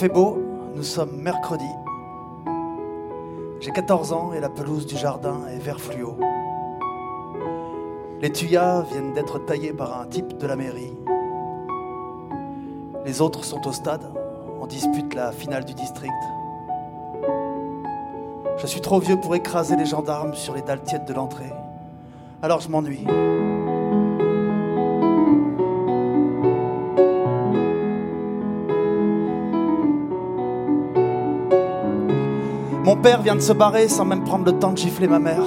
fait beau, nous sommes mercredi. J'ai 14 ans et la pelouse du jardin est vert fluo. Les tuyas viennent d'être taillés par un type de la mairie. Les autres sont au stade, on dispute la finale du district. Je suis trop vieux pour écraser les gendarmes sur les dalles tièdes de l'entrée. Alors je m'ennuie. Père vient de se barrer sans même prendre le temps de gifler ma mère.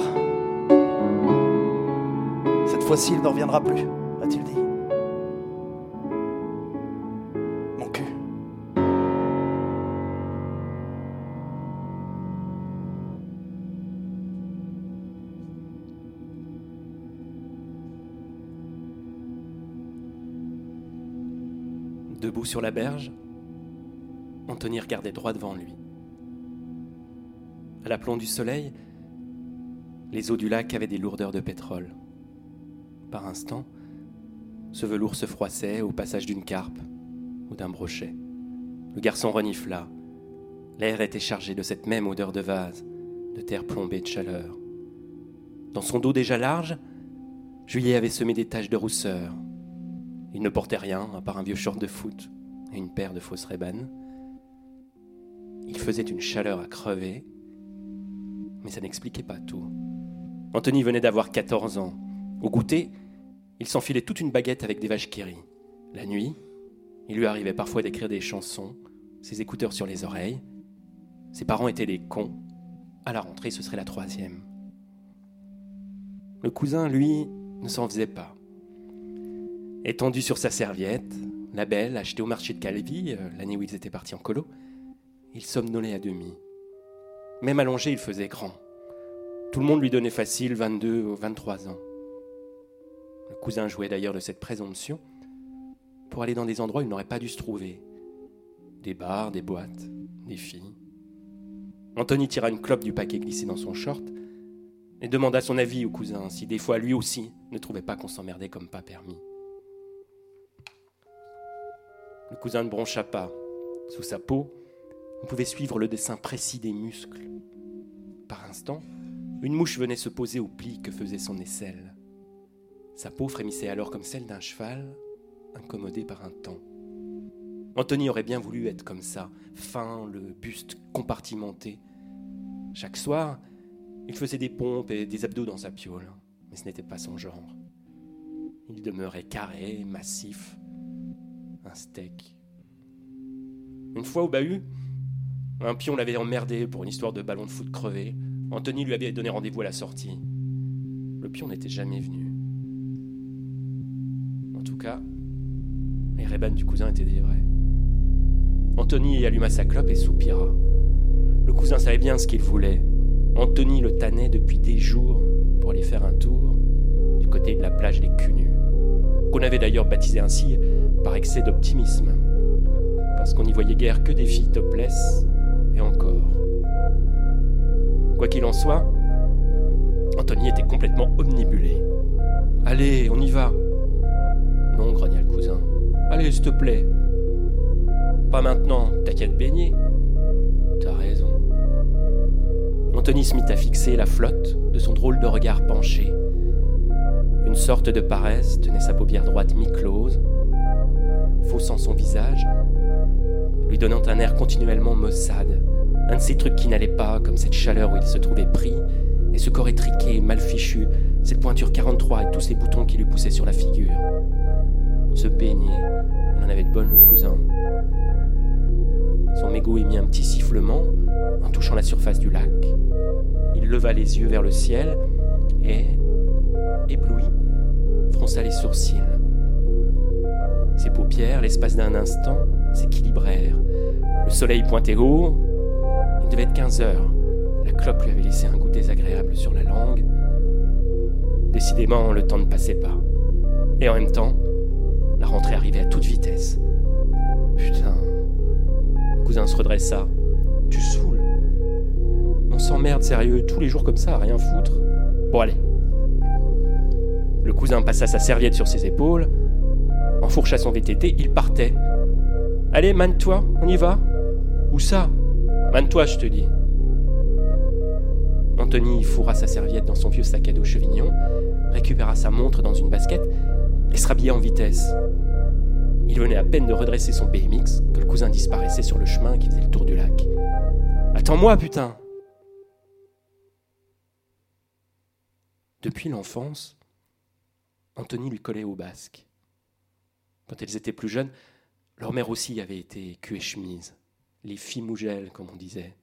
Cette fois-ci, il ne reviendra plus, a-t-il dit. Mon cul. Debout sur la berge, Anthony regardait droit devant lui. L'aplomb du soleil, les eaux du lac avaient des lourdeurs de pétrole. Par instant, ce velours se froissait au passage d'une carpe ou d'un brochet. Le garçon renifla. L'air était chargé de cette même odeur de vase, de terre plombée de chaleur. Dans son dos déjà large, Juillet avait semé des taches de rousseur. Il ne portait rien à part un vieux short de foot et une paire de fausses rébanes. Il faisait une chaleur à crever, mais ça n'expliquait pas tout. Anthony venait d'avoir 14 ans. Au goûter, il s'enfilait toute une baguette avec des vaches rient. La nuit, il lui arrivait parfois d'écrire des chansons, ses écouteurs sur les oreilles. Ses parents étaient des cons. À la rentrée, ce serait la troisième. Le cousin, lui, ne s'en faisait pas. Étendu sur sa serviette, la belle, achetée au marché de Calvi, euh, l'année où ils étaient partis en colo, il somnolait à demi. Même allongé, il faisait grand. Tout le monde lui donnait facile 22 ou 23 ans. Le cousin jouait d'ailleurs de cette présomption pour aller dans des endroits où il n'aurait pas dû se trouver. Des bars, des boîtes, des filles. Anthony tira une clope du paquet glissé dans son short et demanda son avis au cousin si des fois lui aussi ne trouvait pas qu'on s'emmerdait comme pas permis. Le cousin ne broncha pas. Sous sa peau, on pouvait suivre le dessin précis des muscles. Par instant, une mouche venait se poser au pli que faisait son aisselle. Sa peau frémissait alors comme celle d'un cheval, incommodé par un temps. Anthony aurait bien voulu être comme ça, fin, le buste compartimenté. Chaque soir, il faisait des pompes et des abdos dans sa piole, mais ce n'était pas son genre. Il demeurait carré, massif, un steak. Une fois au bahut, un pion l'avait emmerdé pour une histoire de ballon de foot crevé. Anthony lui avait donné rendez-vous à la sortie. Le pion n'était jamais venu. En tout cas, les rébanes du cousin étaient des vrais. Anthony alluma sa clope et soupira. Le cousin savait bien ce qu'il voulait. Anthony le tannait depuis des jours pour aller faire un tour du côté de la plage des Cunus, qu'on avait d'ailleurs baptisé ainsi par excès d'optimisme, parce qu'on n'y voyait guère que des filles topless et encore. Quoi qu'il en soit, Anthony était complètement omnibulé. Allez, on y va. Non, grogna le cousin. Allez, s'il te plaît. Pas maintenant, t'as qu'à te baigner. T'as raison. Anthony se mit à fixer la flotte de son drôle de regard penché. Une sorte de paresse tenait sa paupière droite mi-close, faussant son visage, lui donnant un air continuellement maussade, un de ces trucs qui n'allaient pas, comme cette chaleur où il se trouvait pris, et ce corps étriqué, mal fichu, cette pointure 43 et tous ces boutons qui lui poussaient sur la figure. Se baigner, il en avait de bonnes le cousin. Son mégot émit un petit sifflement en touchant la surface du lac. Il leva les yeux vers le ciel et, ébloui, fronça les sourcils. Ses paupières, l'espace d'un instant, s'équilibrèrent. Le soleil pointait haut. Devait être 15 heures. La clope lui avait laissé un goût désagréable sur la langue. Décidément, le temps ne passait pas. Et en même temps, la rentrée arrivait à toute vitesse. Putain. Le cousin se redressa. Tu saoules. On s'emmerde sérieux tous les jours comme ça à rien foutre. Bon allez. Le cousin passa sa serviette sur ses épaules, enfourcha son VTT, il partait. Allez, mane-toi, on y va? Où ça? Mane-toi, je te dis. Anthony fourra sa serviette dans son vieux sac à dos chevignon, récupéra sa montre dans une basket et se rhabilla en vitesse. Il venait à peine de redresser son BMX que le cousin disparaissait sur le chemin qui faisait le tour du lac. Attends-moi, putain Depuis l'enfance, Anthony lui collait au basque. Quand elles étaient plus jeunes, leur mère aussi avait été cul et chemise, les filles mougelles, comme on disait.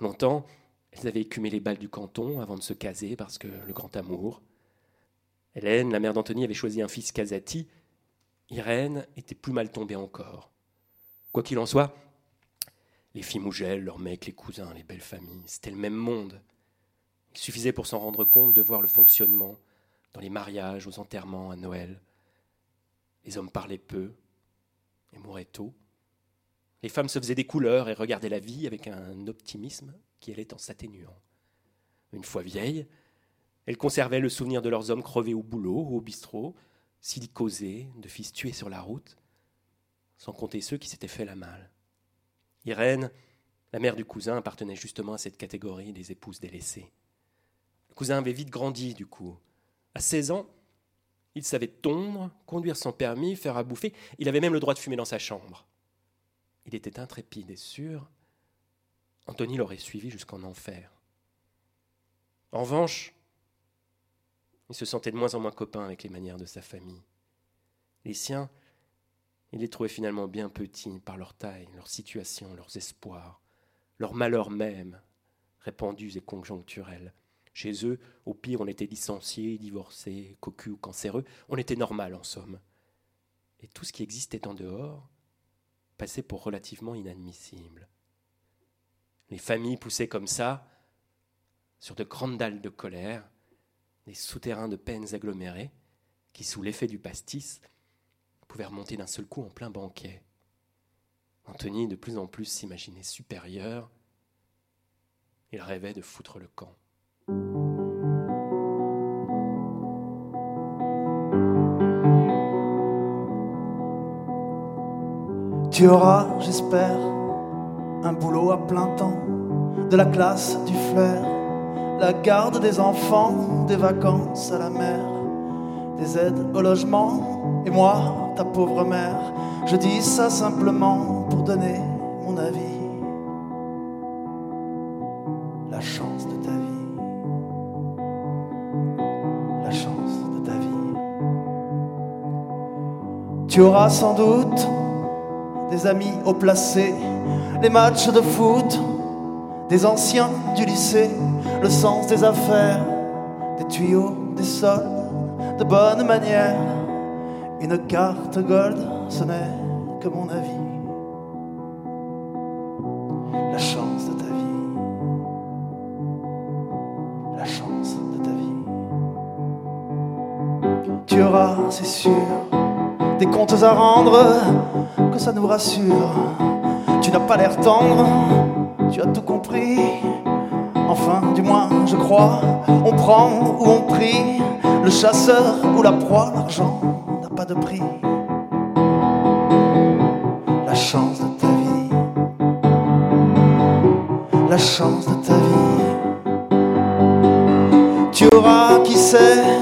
Longtemps, elles avaient écumé les balles du canton avant de se caser parce que le grand amour. Hélène, la mère d'Anthony, avait choisi un fils Casati. Irène était plus mal tombée encore. Quoi qu'il en soit, les filles mougelles, leurs mecs, les cousins, les belles familles, c'était le même monde. Il suffisait pour s'en rendre compte de voir le fonctionnement dans les mariages, aux enterrements, à Noël. Les hommes parlaient peu et mouraient tôt. Les femmes se faisaient des couleurs et regardaient la vie avec un optimisme qui allait en s'atténuant. Une fois vieilles, elles conservaient le souvenir de leurs hommes crevés au boulot ou au bistrot, silicosés, de fils tués sur la route, sans compter ceux qui s'étaient fait la malle. Irène, la mère du cousin, appartenait justement à cette catégorie des épouses délaissées. Le cousin avait vite grandi, du coup. À 16 ans, il savait tondre, conduire son permis, faire à bouffer. Il avait même le droit de fumer dans sa chambre. Il était intrépide et sûr. Anthony l'aurait suivi jusqu'en enfer. En revanche, il se sentait de moins en moins copain avec les manières de sa famille. Les siens, il les trouvait finalement bien petits par leur taille, leur situation, leurs espoirs, leurs malheurs même, répandus et conjoncturels. Chez eux, au pire, on était licencié, divorcé, cocu ou cancéreux. On était normal, en somme. Et tout ce qui existait en dehors passait pour relativement inadmissible. Les familles poussaient comme ça, sur de grandes dalles de colère, des souterrains de peines agglomérées, qui, sous l'effet du pastis, pouvaient remonter d'un seul coup en plein banquet. Anthony, de plus en plus, s'imaginait supérieur. Il rêvait de foutre le camp. Tu auras, j'espère, un boulot à plein temps, de la classe, du flair, la garde des enfants, des vacances à la mer, des aides au logement, et moi, ta pauvre mère, je dis ça simplement pour donner mon avis. La chance de ta vie. La chance de ta vie. Tu auras sans doute des amis au placé, les matchs de foot, des anciens du lycée, le sens des affaires, des tuyaux, des soldes, de bonnes manières. Une carte gold, ce n'est que mon avis. À rendre, que ça nous rassure. Tu n'as pas l'air tendre, tu as tout compris. Enfin, du moins, je crois, on prend ou on prie, le chasseur ou la proie, l'argent n'a pas de prix. La chance de ta vie, la chance de ta vie. Tu auras, qui sait,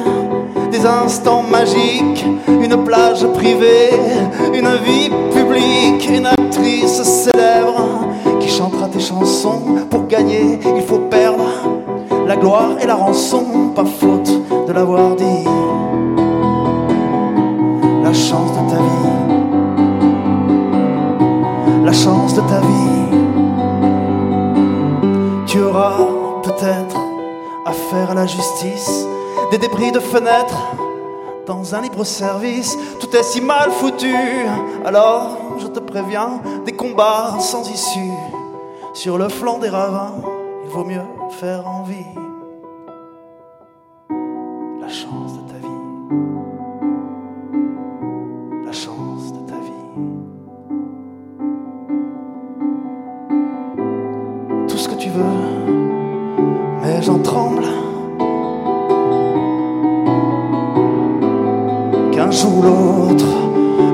des instants magiques, une plage privée, une vie publique, une actrice célèbre qui chantera tes chansons. Pour gagner, il faut perdre la gloire et la rançon, pas faute de l'avoir dit. La chance de ta vie, la chance de ta vie. Tu auras peut-être affaire à la justice des débris de fenêtres dans un libre service. Tout est si mal foutu. Alors, je te préviens, des combats sans issue. Sur le flanc des ravins, il vaut mieux faire envie. La chance de ta vie. Jour ou l'autre,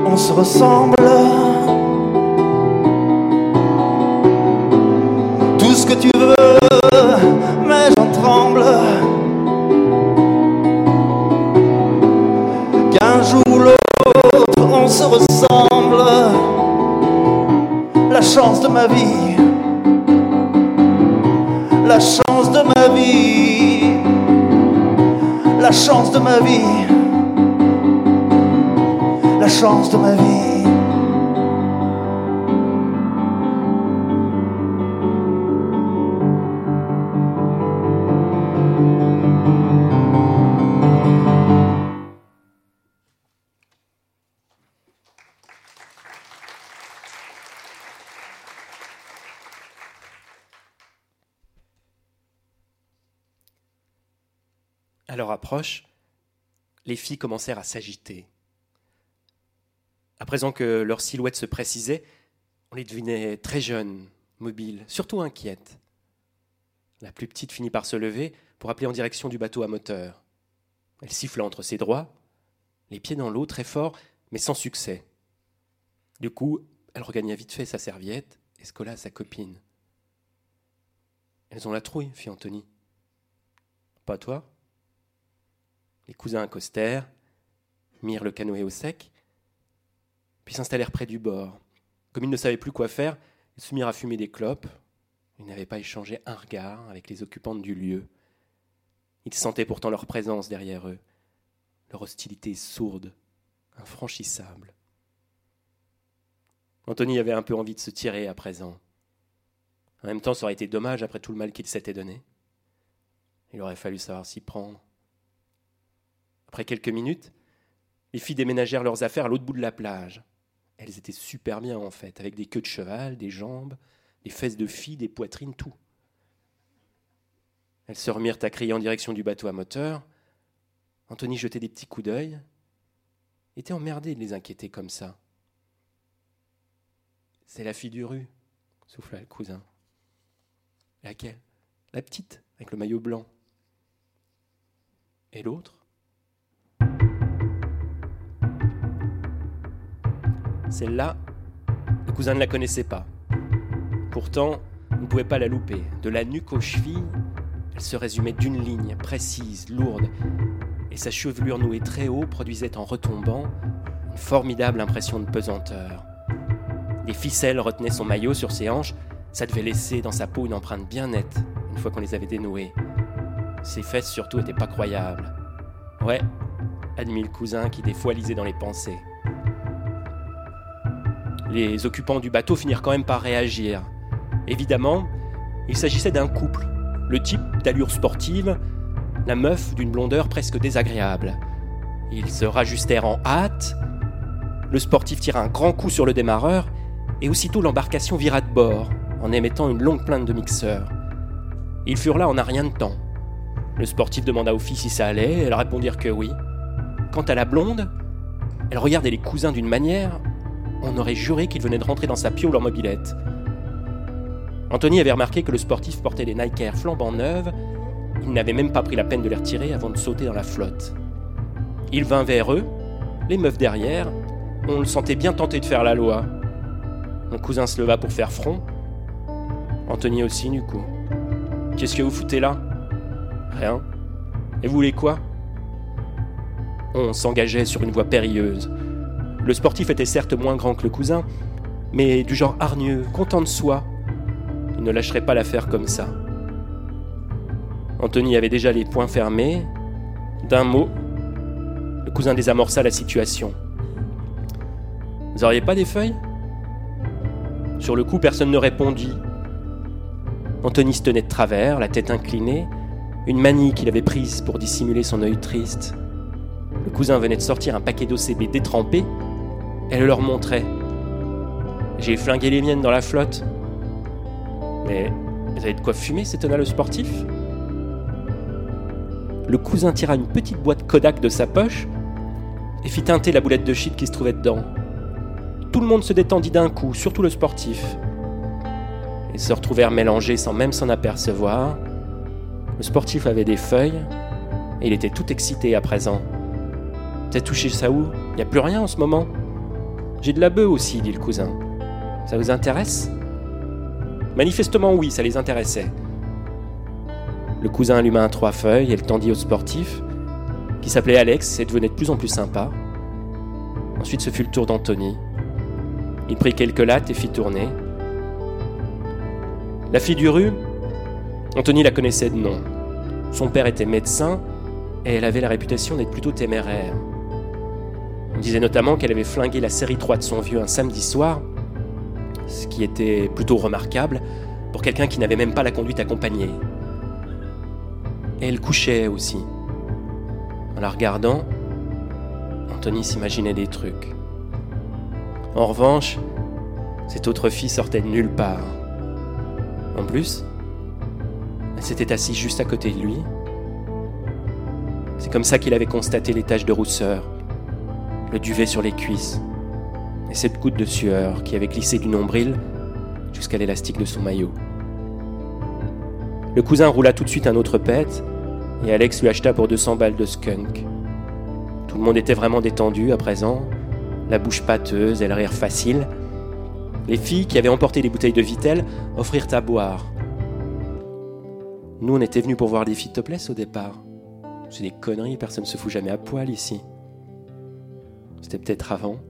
on se ressemble. que tu veux, mais j'en tremble. Qu'un jour ou l'autre, on se ressemble. La chance de ma vie, la chance de ma vie, la chance de ma vie, la chance de ma vie. À leur approche, les filles commencèrent à s'agiter. À présent que leur silhouette se précisait, on les devinait très jeunes, mobiles, surtout inquiètes. La plus petite finit par se lever pour appeler en direction du bateau à moteur. Elle siffla entre ses doigts, les pieds dans l'eau très fort, mais sans succès. Du coup, elle regagna vite fait sa serviette et se colla à sa copine. Elles ont la trouille, fit Anthony. Pas toi? Les cousins accostèrent, mirent le canoë au sec, puis s'installèrent près du bord. Comme ils ne savaient plus quoi faire, ils se mirent à fumer des clopes. Ils n'avaient pas échangé un regard avec les occupantes du lieu. Ils sentaient pourtant leur présence derrière eux, leur hostilité sourde, infranchissable. Anthony avait un peu envie de se tirer à présent. En même temps, ça aurait été dommage après tout le mal qu'il s'était donné. Il aurait fallu savoir s'y prendre. Après quelques minutes, les filles déménagèrent leurs affaires à l'autre bout de la plage. Elles étaient super bien en fait, avec des queues de cheval, des jambes, des fesses de filles, des poitrines, tout. Elles se remirent à crier en direction du bateau à moteur. Anthony jetait des petits coups d'œil. Il était emmerdé de les inquiéter comme ça. C'est la fille du rue, souffla le cousin. Laquelle? La petite, avec le maillot blanc. Et l'autre? Celle-là, le cousin ne la connaissait pas. Pourtant, on ne pouvait pas la louper. De la nuque aux chevilles, elle se résumait d'une ligne précise, lourde, et sa chevelure nouée très haut produisait en retombant une formidable impression de pesanteur. Des ficelles retenaient son maillot sur ses hanches, ça devait laisser dans sa peau une empreinte bien nette une fois qu'on les avait dénouées. Ses fesses surtout étaient pas croyables. Ouais, admit le cousin qui des fois lisait dans les pensées. Les occupants du bateau finirent quand même par réagir. Évidemment, il s'agissait d'un couple, le type d'allure sportive, la meuf d'une blondeur presque désagréable. Ils se rajustèrent en hâte, le sportif tira un grand coup sur le démarreur, et aussitôt l'embarcation vira de bord, en émettant une longue plainte de mixeur. Ils furent là en un rien de temps. Le sportif demanda aux filles si ça allait, elles répondirent que oui. Quant à la blonde, elle regardait les cousins d'une manière on aurait juré qu'il venait de rentrer dans sa piole en mobilette. Anthony avait remarqué que le sportif portait des Nike Air flambant neuves. Il n'avait même pas pris la peine de les retirer avant de sauter dans la flotte. Il vint vers eux, les meufs derrière. On le sentait bien tenté de faire la loi. Mon cousin se leva pour faire front. Anthony aussi, du coup. Qu'est-ce que vous foutez là? Rien. Et vous voulez quoi? On s'engageait sur une voie périlleuse. Le sportif était certes moins grand que le cousin, mais du genre hargneux, content de soi. Il ne lâcherait pas l'affaire comme ça. Anthony avait déjà les poings fermés. D'un mot, le cousin désamorça la situation. Vous auriez pas des feuilles? Sur le coup, personne ne répondit. Anthony se tenait de travers, la tête inclinée, une manie qu'il avait prise pour dissimuler son œil triste. Le cousin venait de sortir un paquet d'OCB détrempé elle leur montrait. J'ai flingué les miennes dans la flotte. Mais vous avez de quoi fumer, s'étonna le sportif? Le cousin tira une petite boîte Kodak de sa poche et fit teinter la boulette de shit qui se trouvait dedans. Tout le monde se détendit d'un coup, surtout le sportif. Ils se retrouvèrent mélangés sans même s'en apercevoir. Le sportif avait des feuilles et il était tout excité à présent. T'as touché ça où Y a plus rien en ce moment? J'ai de la bœuf aussi, dit le cousin. Ça vous intéresse? Manifestement oui, ça les intéressait. Le cousin alluma un trois feuilles et le tendit au sportif, qui s'appelait Alex et devenait de plus en plus sympa. Ensuite ce fut le tour d'Anthony. Il prit quelques lattes et fit tourner. La fille du rue, Anthony la connaissait de nom. Son père était médecin et elle avait la réputation d'être plutôt téméraire. On disait notamment qu'elle avait flingué la série 3 de son vieux un samedi soir, ce qui était plutôt remarquable pour quelqu'un qui n'avait même pas la conduite accompagnée. Et elle couchait aussi. En la regardant, Anthony s'imaginait des trucs. En revanche, cette autre fille sortait de nulle part. En plus, elle s'était assise juste à côté de lui. C'est comme ça qu'il avait constaté les taches de rousseur, le duvet sur les cuisses, et cette goutte de sueur qui avait glissé du nombril jusqu'à l'élastique de son maillot. Le cousin roula tout de suite un autre pet, et Alex lui acheta pour 200 balles de skunk. Tout le monde était vraiment détendu à présent, la bouche pâteuse et le rire facile. Les filles qui avaient emporté des bouteilles de Vitel offrirent à boire. Nous, on était venus pour voir filles topless au départ. C'est des conneries, personne ne se fout jamais à poil ici. C'était peut-être avant.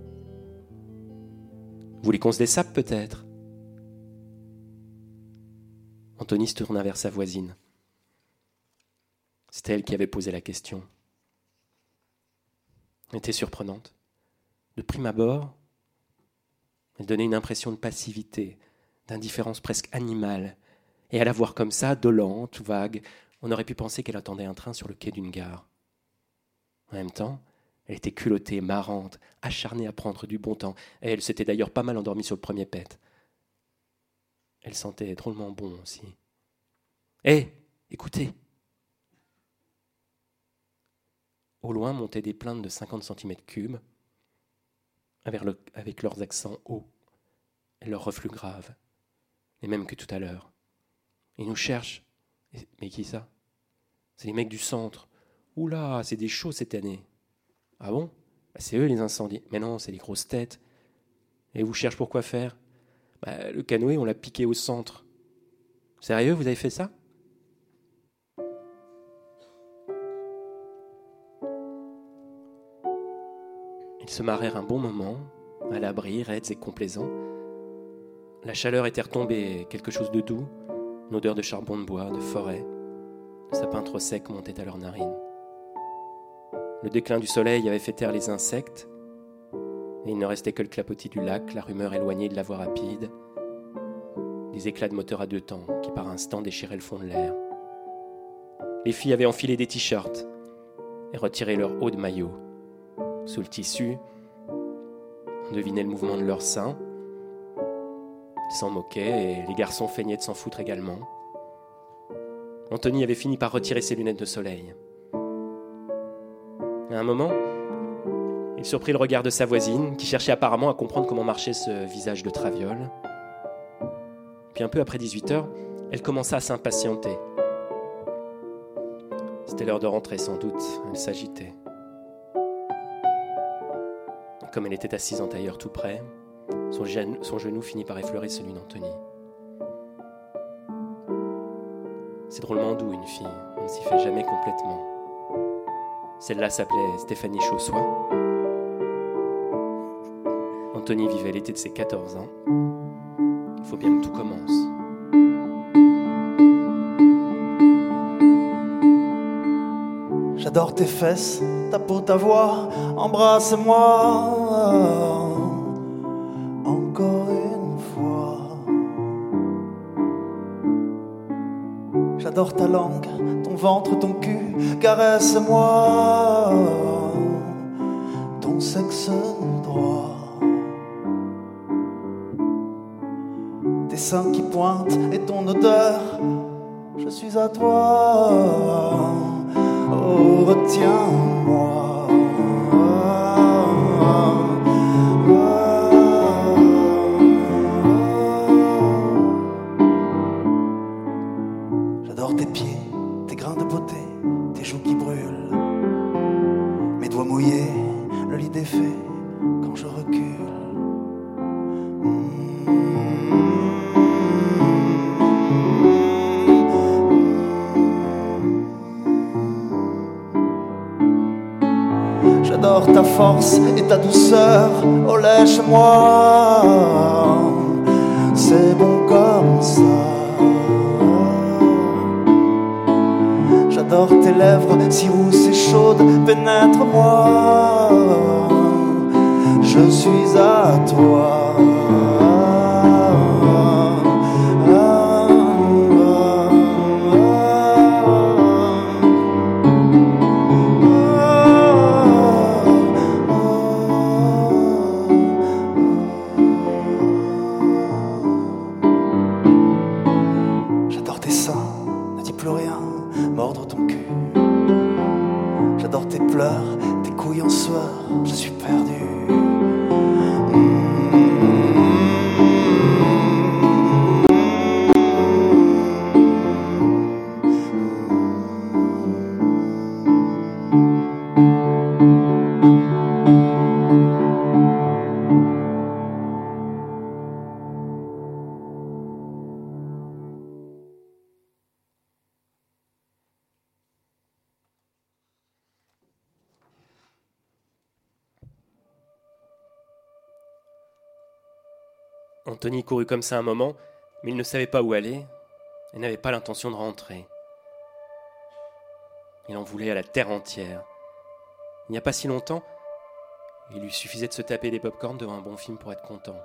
Vous voulez qu'on se dessape peut-être? Anthony se tourna vers sa voisine. C'était elle qui avait posé la question. Elle était surprenante. De prime abord, elle donnait une impression de passivité, d'indifférence presque animale, et à la voir comme ça, dolente, vague, on aurait pu penser qu'elle attendait un train sur le quai d'une gare. En même temps, elle était culottée, marrante, acharnée à prendre du bon temps, elle s'était d'ailleurs pas mal endormie sur le premier pet. Elle sentait drôlement bon aussi. Hé, écoutez Au loin montaient des plaintes de 50 cm3, avec, avec leurs accents hauts et leurs reflux graves, les mêmes que tout à l'heure. Ils nous cherchent. Mais qui ça? C'est les mecs du centre. Oula, c'est des chauds cette année. Ah bon? Bah, C'est eux les incendies. Mais non, c'est les grosses têtes. Et vous cherchez pour quoi faire? Bah, Le canoë, on l'a piqué au centre. Sérieux, vous avez fait ça? Ils se marrèrent un bon moment, à l'abri, raides et complaisants. La chaleur était retombée, quelque chose de doux, une odeur de charbon de bois, de forêt. Le sapin trop sec montait à leurs narines. Le déclin du soleil avait fait taire les insectes, et il ne restait que le clapotis du lac, la rumeur éloignée de la voie rapide, des éclats de moteur à deux temps qui par instant déchiraient le fond de l'air. Les filles avaient enfilé des t-shirts et retiré leur haut de maillot. Sous le tissu, on devinait le mouvement de leurs seins, ils s'en moquaient et les garçons feignaient de s'en foutre également. Anthony avait fini par retirer ses lunettes de soleil. À un moment, il surprit le regard de sa voisine, qui cherchait apparemment à comprendre comment marchait ce visage de traviole. Puis un peu après 18 heures, elle commença à s'impatienter. C'était l'heure de rentrer sans doute, elle s'agitait. Comme elle était assise en tailleur tout près, son, genou, finit par effleurer celui d'Anthony. C'est drôlement doux une fille, on ne s'y fait jamais complètement. Celle-là s'appelait Stéphanie Chaussois. Anthony vivait l'été de ses 14 ans. Il faut bien que tout commence. J'adore tes fesses, ta peau, ta voix, embrasse-moi. Ta langue, ton ventre, ton cul, caresse-moi, ton sexe droit. Tes seins qui pointent et ton odeur, je suis à toi. Oh, retiens-moi. Oh lèche-moi, comme ça un moment, mais il ne savait pas où aller et n'avait pas l'intention de rentrer. Il en voulait à la terre entière. Il n'y a pas si longtemps, il lui suffisait de se taper des pop-corns devant un bon film pour être content.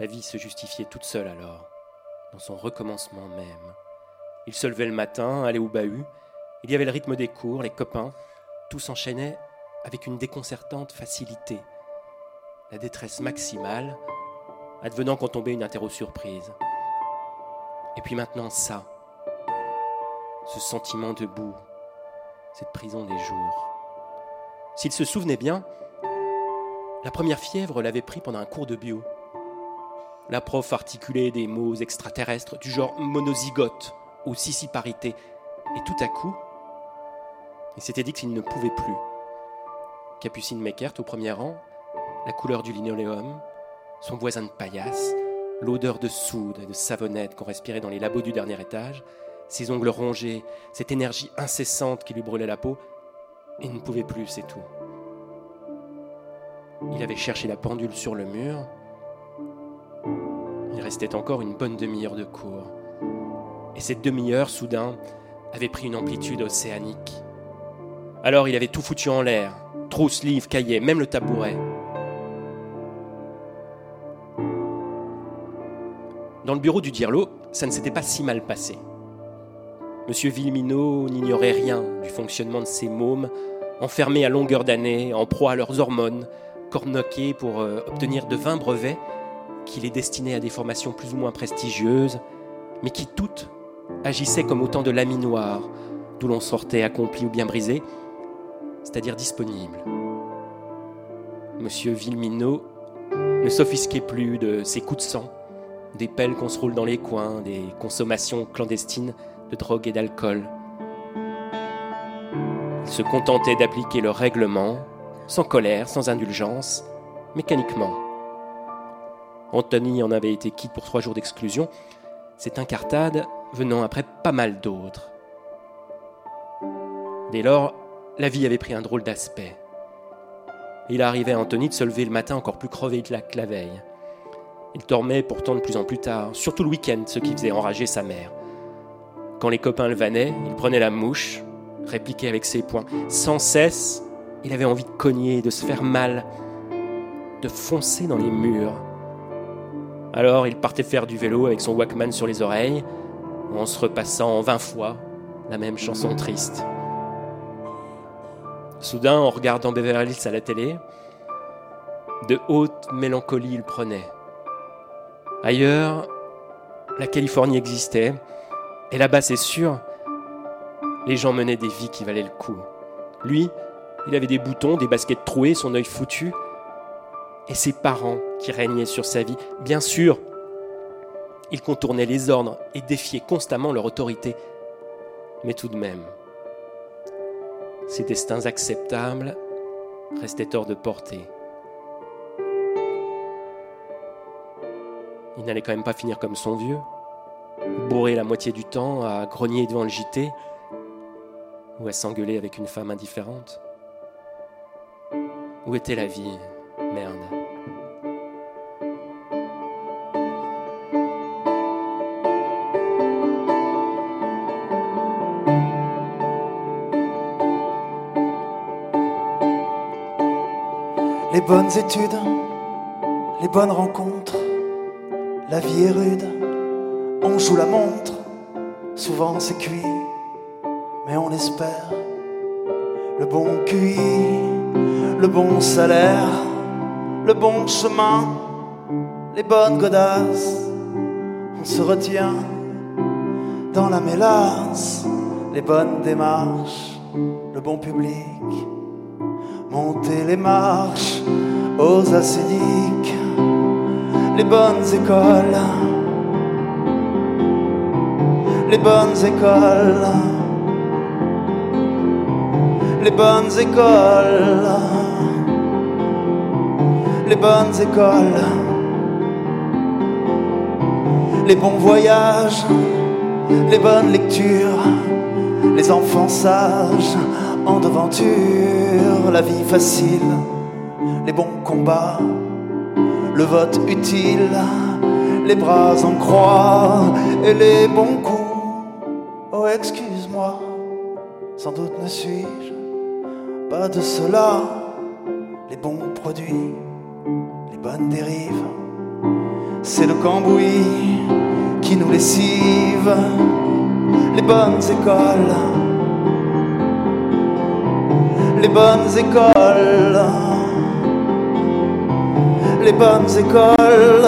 La vie se justifiait toute seule alors, dans son recommencement même. Il se levait le matin, allait au bahut, il y avait le rythme des cours, les copains, tout s'enchaînait avec une déconcertante facilité. La détresse maximale, advenant quand tombait une interro surprise. Et puis maintenant ça, ce sentiment de boue, cette prison des jours. S'il se souvenait bien, la première fièvre l'avait pris pendant un cours de bio. La prof articulait des mots extraterrestres du genre monozygote ou sissiparité, et tout à coup, il s'était dit qu'il ne pouvait plus. Capucine Meckert au premier rang, la couleur du linoléum, son voisin de paillasse, l'odeur de soude et de savonnette qu'on respirait dans les labos du dernier étage, ses ongles rongés, cette énergie incessante qui lui brûlait la peau, il ne pouvait plus, c'est tout. Il avait cherché la pendule sur le mur. Il restait encore une bonne demi-heure de cours. Et cette demi-heure, soudain, avait pris une amplitude océanique. Alors il avait tout foutu en l'air, trousse, livres, cahiers, même le tabouret. Dans le bureau du Dirlo, ça ne s'était pas si mal passé. Monsieur Villeminot n'ignorait rien du fonctionnement de ces mômes, enfermés à longueur d'année, en proie à leurs hormones, cornoqués pour euh, obtenir de vains brevets qui les destinaient à des formations plus ou moins prestigieuses, mais qui toutes agissaient comme autant de laminoirs d'où l'on sortait accompli ou bien brisé, c'est-à-dire disponible. Monsieur Villeminot ne s'offisquait plus de ses coups de sang, des pelles qu'on se roule dans les coins, des consommations clandestines de drogue et d'alcool. Il se contentait d'appliquer le règlement, sans colère, sans indulgence, mécaniquement. Anthony en avait été quitte pour trois jours d'exclusion, cette incartade venant après pas mal d'autres. Dès lors, la vie avait pris un drôle d'aspect. Il arrivait à Anthony de se lever le matin encore plus crevé que la veille. Il dormait pourtant de plus en plus tard, surtout le week-end, ce qui faisait enrager sa mère. Quand les copains le vannaient, il prenait la mouche, répliquait avec ses poings. Sans cesse, il avait envie de cogner, de se faire mal, de foncer dans les murs. Alors il partait faire du vélo avec son Walkman sur les oreilles, en se repassant vingt fois la même chanson triste. Soudain, en regardant Beverly Hills à la télé, de haute mélancolie il prenait. Ailleurs, la Californie existait, et là-bas, c'est sûr, les gens menaient des vies qui valaient le coup. Lui, il avait des boutons, des baskets trouées, son œil foutu, et ses parents qui régnaient sur sa vie. Bien sûr, il contournait les ordres et défiait constamment leur autorité, mais tout de même, ses destins acceptables restaient hors de portée. Il n'allait quand même pas finir comme son vieux, bourré la moitié du temps à grogner devant le JT ou à s'engueuler avec une femme indifférente. Où était la vie Merde? Les bonnes études, les bonnes rencontres, la vie est rude, on joue la montre, souvent c'est cuit, mais on espère le bon QI, le bon salaire, le bon chemin, les bonnes godasses, on se retient dans la mélasse, les bonnes démarches, le bon public. Monter les marches aux acédiques, les bonnes écoles, les bonnes écoles, les bonnes écoles, les bonnes écoles, les bons voyages, les bonnes lectures, les enfants sages en devanture, la vie facile, les bons combats, le vote utile, les bras en croix et les bons coups. Oh, excuse-moi, sans doute ne suis-je pas de cela. Les bons produits, les bonnes dérives, c'est le cambouis qui nous lessive, les bonnes écoles les bonnes écoles, les bonnes écoles,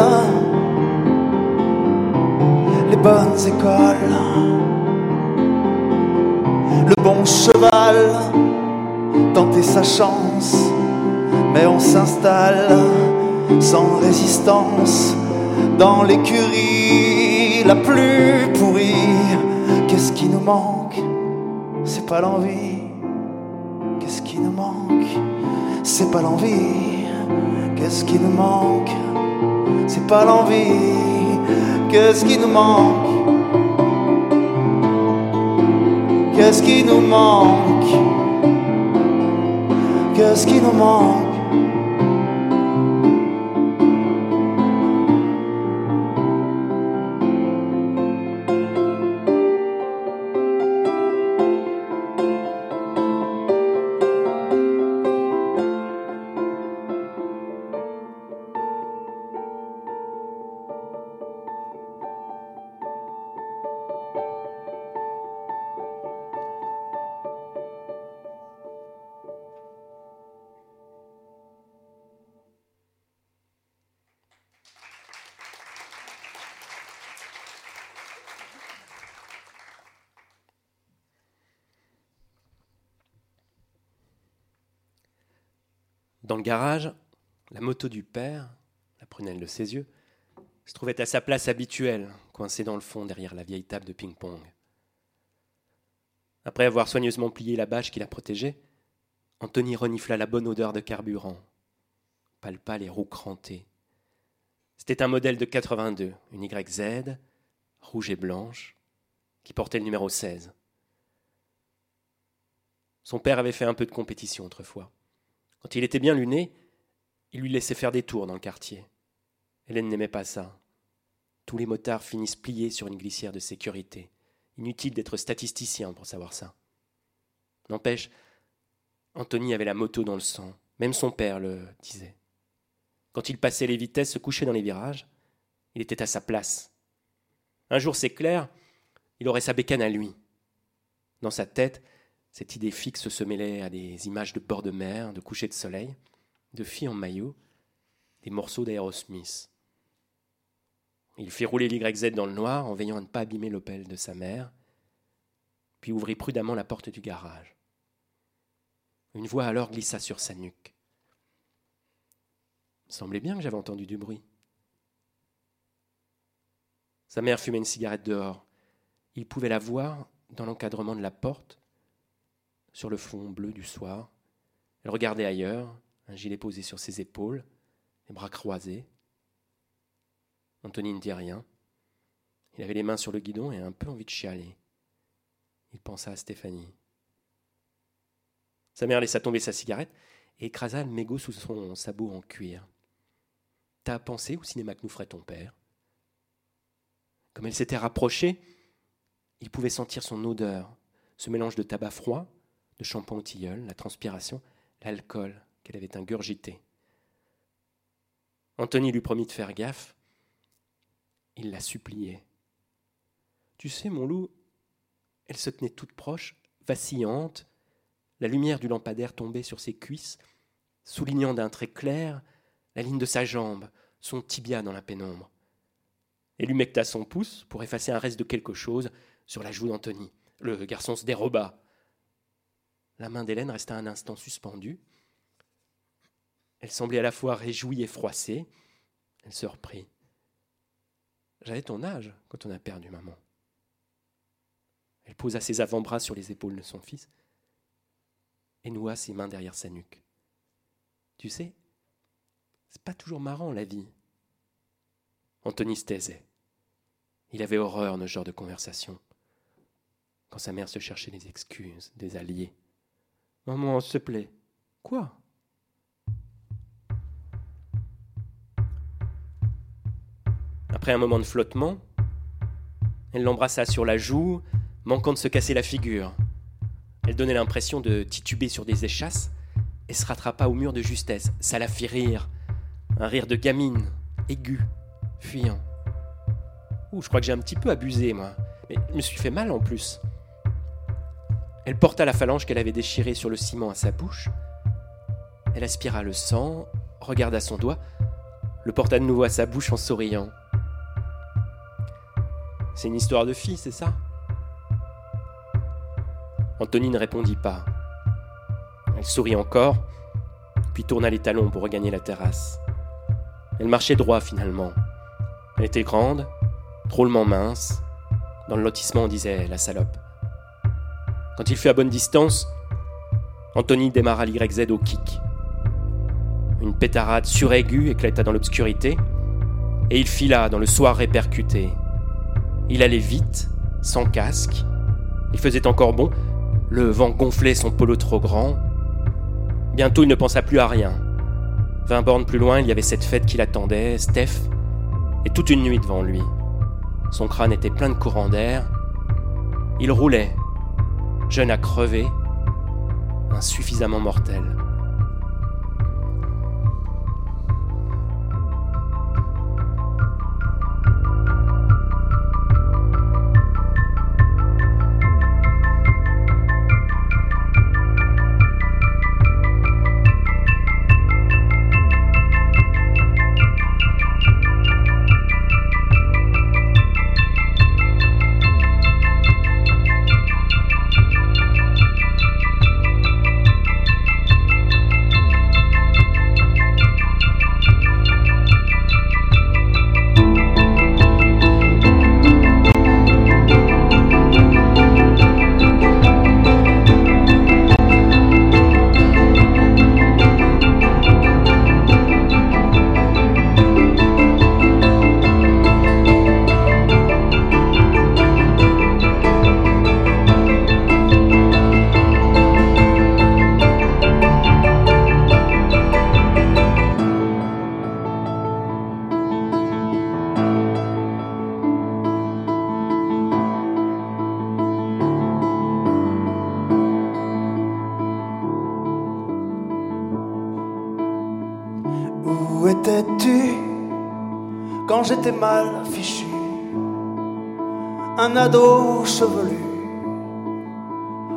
les bonnes écoles, le bon cheval, tenter sa chance, mais on s'installe sans résistance dans l'écurie la plus pourrie. Qu'est-ce qui nous manque? C'est pas l'envie. Qu'est-ce qui nous manque? C'est pas l'envie. Qu'est-ce qui nous manque? C'est pas l'envie. Qu'est-ce qui nous manque? Qu'est-ce qui nous manque? Qu'est-ce qui nous manque? Dans le garage, la moto du père, la prunelle de ses yeux, se trouvait à sa place habituelle, coincée dans le fond derrière la vieille table de ping-pong. Après avoir soigneusement plié la bâche qui la protégeait, Anthony renifla la bonne odeur de carburant, palpa les roues crantées. C'était un modèle de 82, une YZ, rouge et blanche, qui portait le numéro 16. Son père avait fait un peu de compétition autrefois. Quand il était bien luné, il lui laissait faire des tours dans le quartier. Hélène n'aimait pas ça. Tous les motards finissent pliés sur une glissière de sécurité. Inutile d'être statisticien pour savoir ça. N'empêche, Anthony avait la moto dans le sang. Même son père le disait. Quand il passait les vitesses, se couchait dans les virages, il était à sa place. Un jour, c'est clair, il aurait sa bécane à lui. Dans sa tête, cette idée fixe se mêlait à des images de bord de mer, de coucher de soleil, de filles en maillot, des morceaux d'Aerosmith. Il fit rouler l'YZ dans le noir en veillant à ne pas abîmer l'Opel de sa mère, puis ouvrit prudemment la porte du garage. Une voix alors glissa sur sa nuque. Il semblait bien que j'avais entendu du bruit. Sa mère fumait une cigarette dehors. Il pouvait la voir dans l'encadrement de la porte, sur le fond bleu du soir. Elle regardait ailleurs, un gilet posé sur ses épaules, les bras croisés. Anthony ne dit rien. Il avait les mains sur le guidon et un peu envie de chialer. Il pensa à Stéphanie. Sa mère laissa tomber sa cigarette et écrasa le mégot sous son sabot en cuir. T'as pensé au cinéma que nous ferait ton père? Comme elle s'était rapprochée, il pouvait sentir son odeur, ce mélange de tabac froid, de shampoing au tilleul, la transpiration, l'alcool qu'elle avait ingurgité. Anthony lui promit de faire gaffe. Il la suppliait. Tu sais, mon loup, elle se tenait toute proche, vacillante, la lumière du lampadaire tombait sur ses cuisses, soulignant d'un trait clair la ligne de sa jambe, son tibia dans la pénombre. Elle humecta son pouce pour effacer un reste de quelque chose sur la joue d'Anthony. Le garçon se déroba. La main d'Hélène resta un instant suspendue. Elle semblait à la fois réjouie et froissée. Elle se reprit. J'avais ton âge quand on a perdu maman. Elle posa ses avant-bras sur les épaules de son fils et noua ses mains derrière sa nuque. Tu sais, c'est pas toujours marrant la vie. Anthony se taisait. Il avait horreur de ce genre de conversation. Quand sa mère se cherchait des excuses, des alliés. Maman, s'il te plaît. Quoi? Après un moment de flottement, elle l'embrassa sur la joue, manquant de se casser la figure. Elle donnait l'impression de tituber sur des échasses et se rattrapa au mur de justesse. Ça la fit rire. Un rire de gamine, aigu, fuyant. Ouh, je crois que j'ai un petit peu abusé, moi. Mais je me suis fait mal en plus. Elle porta la phalange qu'elle avait déchirée sur le ciment à sa bouche. Elle aspira le sang, regarda son doigt, le porta de nouveau à sa bouche en souriant. C'est une histoire de fille, c'est ça? Anthony ne répondit pas. Elle sourit encore, puis tourna les talons pour regagner la terrasse. Elle marchait droit finalement. Elle était grande, drôlement mince. Dans le lotissement, on disait la salope. Quand il fut à bonne distance, Anthony démarra l'YZ au kick. Une pétarade suraiguë éclata dans l'obscurité, et il fila dans le soir répercuté. Il allait vite, sans casque. Il faisait encore bon, le vent gonflait son polo trop grand. Bientôt, il ne pensa plus à rien. Vingt bornes plus loin, il y avait cette fête qui l'attendait, Steph, et toute une nuit devant lui. Son crâne était plein de courants d'air. Il roulait, jeune à crever, insuffisamment mortel.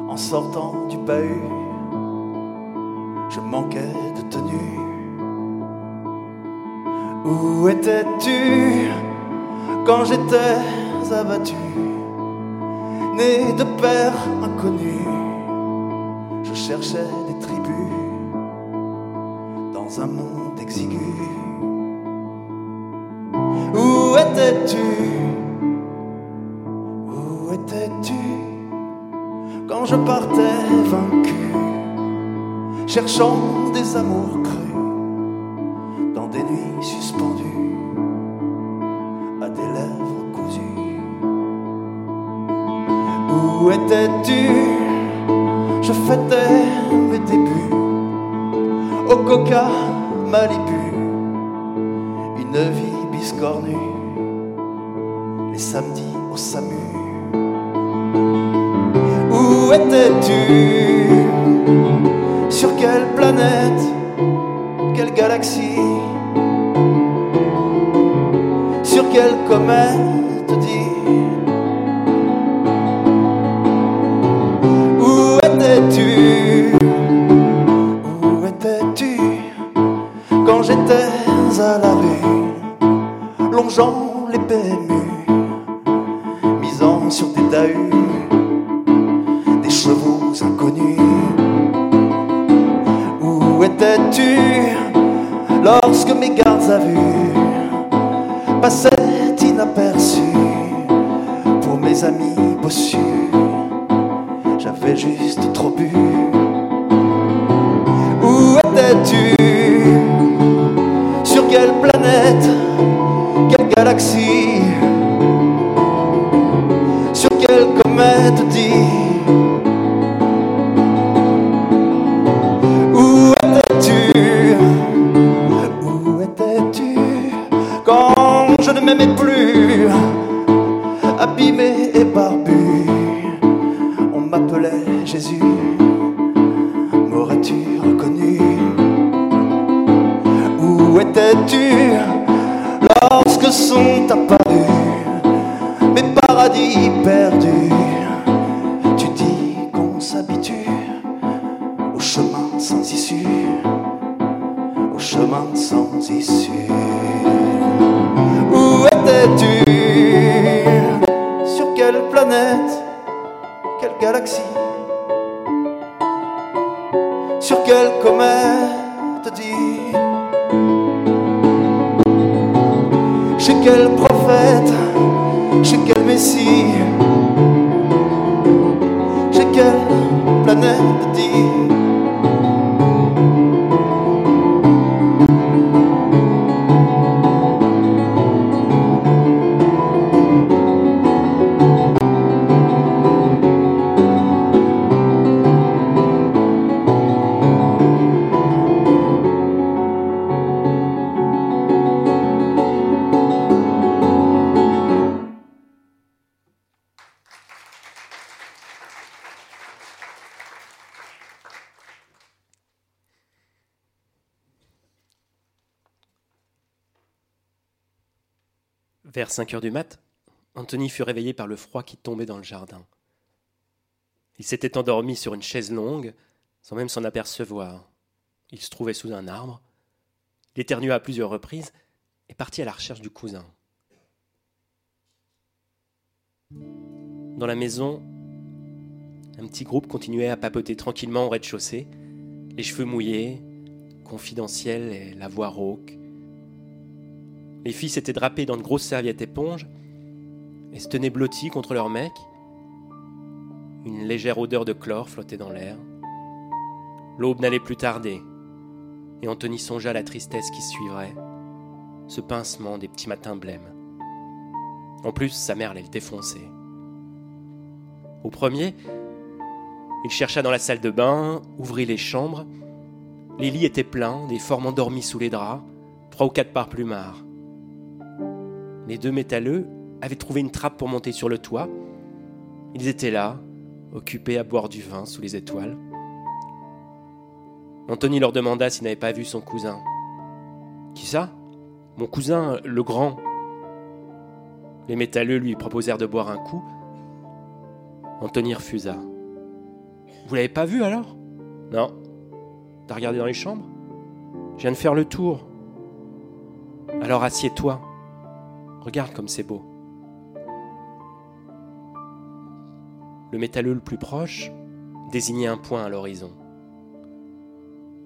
En sortant du bahut, je manquais de tenue. Où étais-tu quand j'étais abattu, né de père inconnu Je cherchais des tribus dans un monde exigu. Où étais-tu cherchant des amours crus dans des nuits suspendues à des lèvres cousues. Où étais-tu? Je fêtais mes débuts au coca Malibu, une vie biscornue, les samedis au SAMU. Où étais-tu? Prophète. Chez quel messie? Vers 5 heures du mat, Anthony fut réveillé par le froid qui tombait dans le jardin. Il s'était endormi sur une chaise longue, sans même s'en apercevoir. Il se trouvait sous un arbre. Il éternua à plusieurs reprises et partit à la recherche du cousin. Dans la maison, un petit groupe continuait à papoter tranquillement au rez-de-chaussée, les cheveux mouillés, confidentiels et la voix rauque. Les filles s'étaient drapées dans de grosses serviettes éponges et se tenaient blotties contre leur mec. Une légère odeur de chlore flottait dans l'air. L'aube n'allait plus tarder, et Anthony songea à la tristesse qui suivrait, ce pincement des petits matins blêmes. En plus, sa mère allait le défoncer. Au premier, il chercha dans la salle de bain, ouvrit les chambres. Les lits étaient pleins, des formes endormies sous les draps, trois ou quatre par plumard. Les deux métalleux avaient trouvé une trappe pour monter sur le toit. Ils étaient là, occupés à boire du vin sous les étoiles. Anthony leur demanda s'ils n'avaient pas vu son cousin. Qui ça Mon cousin, le grand. Les métalleux lui proposèrent de boire un coup. Anthony refusa. Vous l'avez pas vu alors Non. T'as regardé dans les chambres Je viens de faire le tour. Alors assieds-toi. Regarde comme c'est beau. Le métalleux le plus proche désignait un point à l'horizon.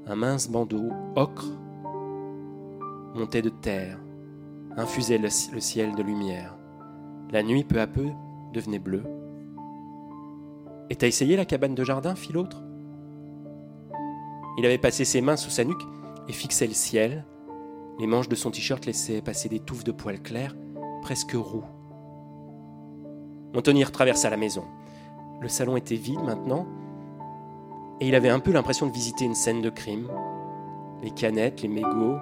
Un mince bandeau ocre montait de terre, infusait le, le ciel de lumière. La nuit, peu à peu, devenait bleue. Et t'as essayé la cabane de jardin, fit l'autre? Il avait passé ses mains sous sa nuque et fixait le ciel. Les manches de son t-shirt laissaient passer des touffes de poils clairs, presque roux. Anthony retraversa la maison. Le salon était vide maintenant, et il avait un peu l'impression de visiter une scène de crime. les canettes, les mégots,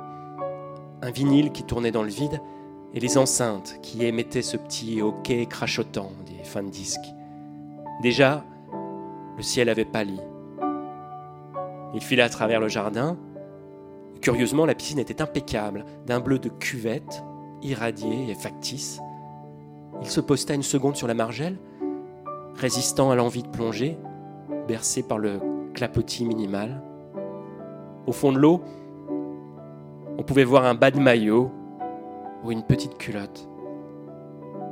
un vinyle qui tournait dans le vide et les enceintes qui émettaient ce petit hoquet crachotant des fins de disques. Déjà, le ciel avait pâli. Il fila à travers le jardin. Curieusement, la piscine était impeccable, d'un bleu de cuvette, irradié et factice. Il se posta une seconde sur la margelle, résistant à l'envie de plonger, bercé par le clapotis minimal. Au fond de l'eau, on pouvait voir un bas de maillot ou une petite culotte.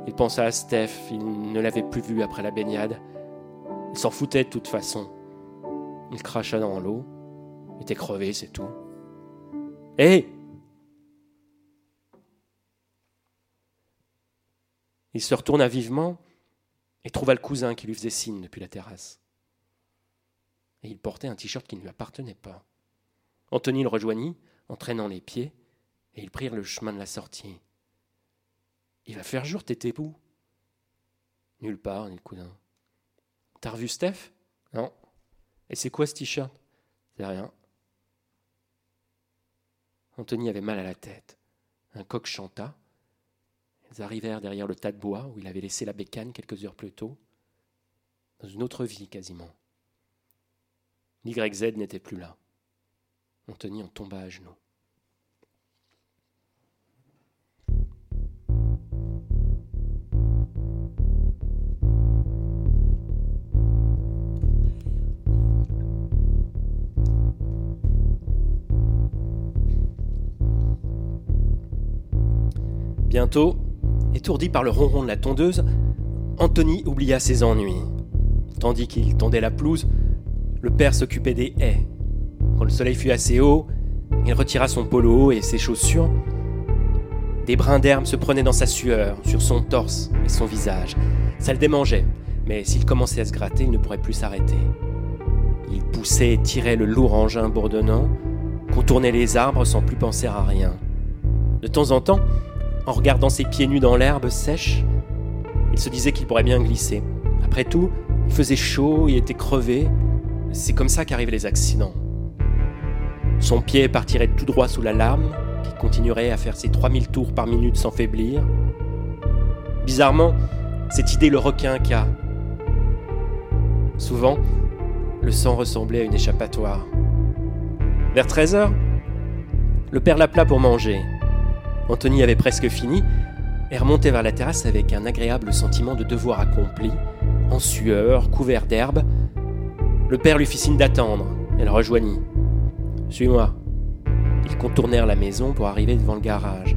Il pensa à Steph, il ne l'avait plus vu après la baignade. Il s'en foutait de toute façon. Il cracha dans l'eau, était crevé, c'est tout. Hé Il se retourna vivement et trouva le cousin qui lui faisait signe depuis la terrasse. Et il portait un t-shirt qui ne lui appartenait pas. Anthony le rejoignit, entraînant les pieds, et ils prirent le chemin de la sortie. Il va faire jour, t'étais où Nulle part, ni le cousin. T'as revu Steph? Non. Et c'est quoi ce t-shirt? C'est rien. Anthony avait mal à la tête. Un coq chanta. Arrivèrent derrière le tas de bois où il avait laissé la bécane quelques heures plus tôt, dans une autre vie quasiment. L'YZ n'était plus là. Anthony en tomba à genoux. Bientôt, étourdi par le ronron de la tondeuse, Anthony oublia ses ennuis. Tandis qu'il tondait la pelouse, le père s'occupait des haies. Quand le soleil fut assez haut, il retira son polo et ses chaussures. Des brins d'herbe se prenaient dans sa sueur, sur son torse et son visage. Ça le démangeait, mais s'il commençait à se gratter, il ne pourrait plus s'arrêter. Il poussait et tirait le lourd engin bourdonnant, contournait les arbres sans plus penser à rien. De temps en temps, en regardant ses pieds nus dans l'herbe sèche, il se disait qu'il pourrait bien glisser. Après tout, il faisait chaud, il était crevé. C'est comme ça qu'arrivent les accidents. Son pied partirait tout droit sous la lame, qui continuerait à faire ses 3000 tours par minute sans faiblir. Bizarrement, cette idée le requinqua. Souvent, le sang ressemblait à une échappatoire. Vers 13 heures, le père l'appela pour manger. Anthony avait presque fini et remontait vers la terrasse avec un agréable sentiment de devoir accompli, en sueur, couvert d'herbe. Le père lui fit signe d'attendre et le rejoignit. Suis-moi. Ils contournèrent la maison pour arriver devant le garage.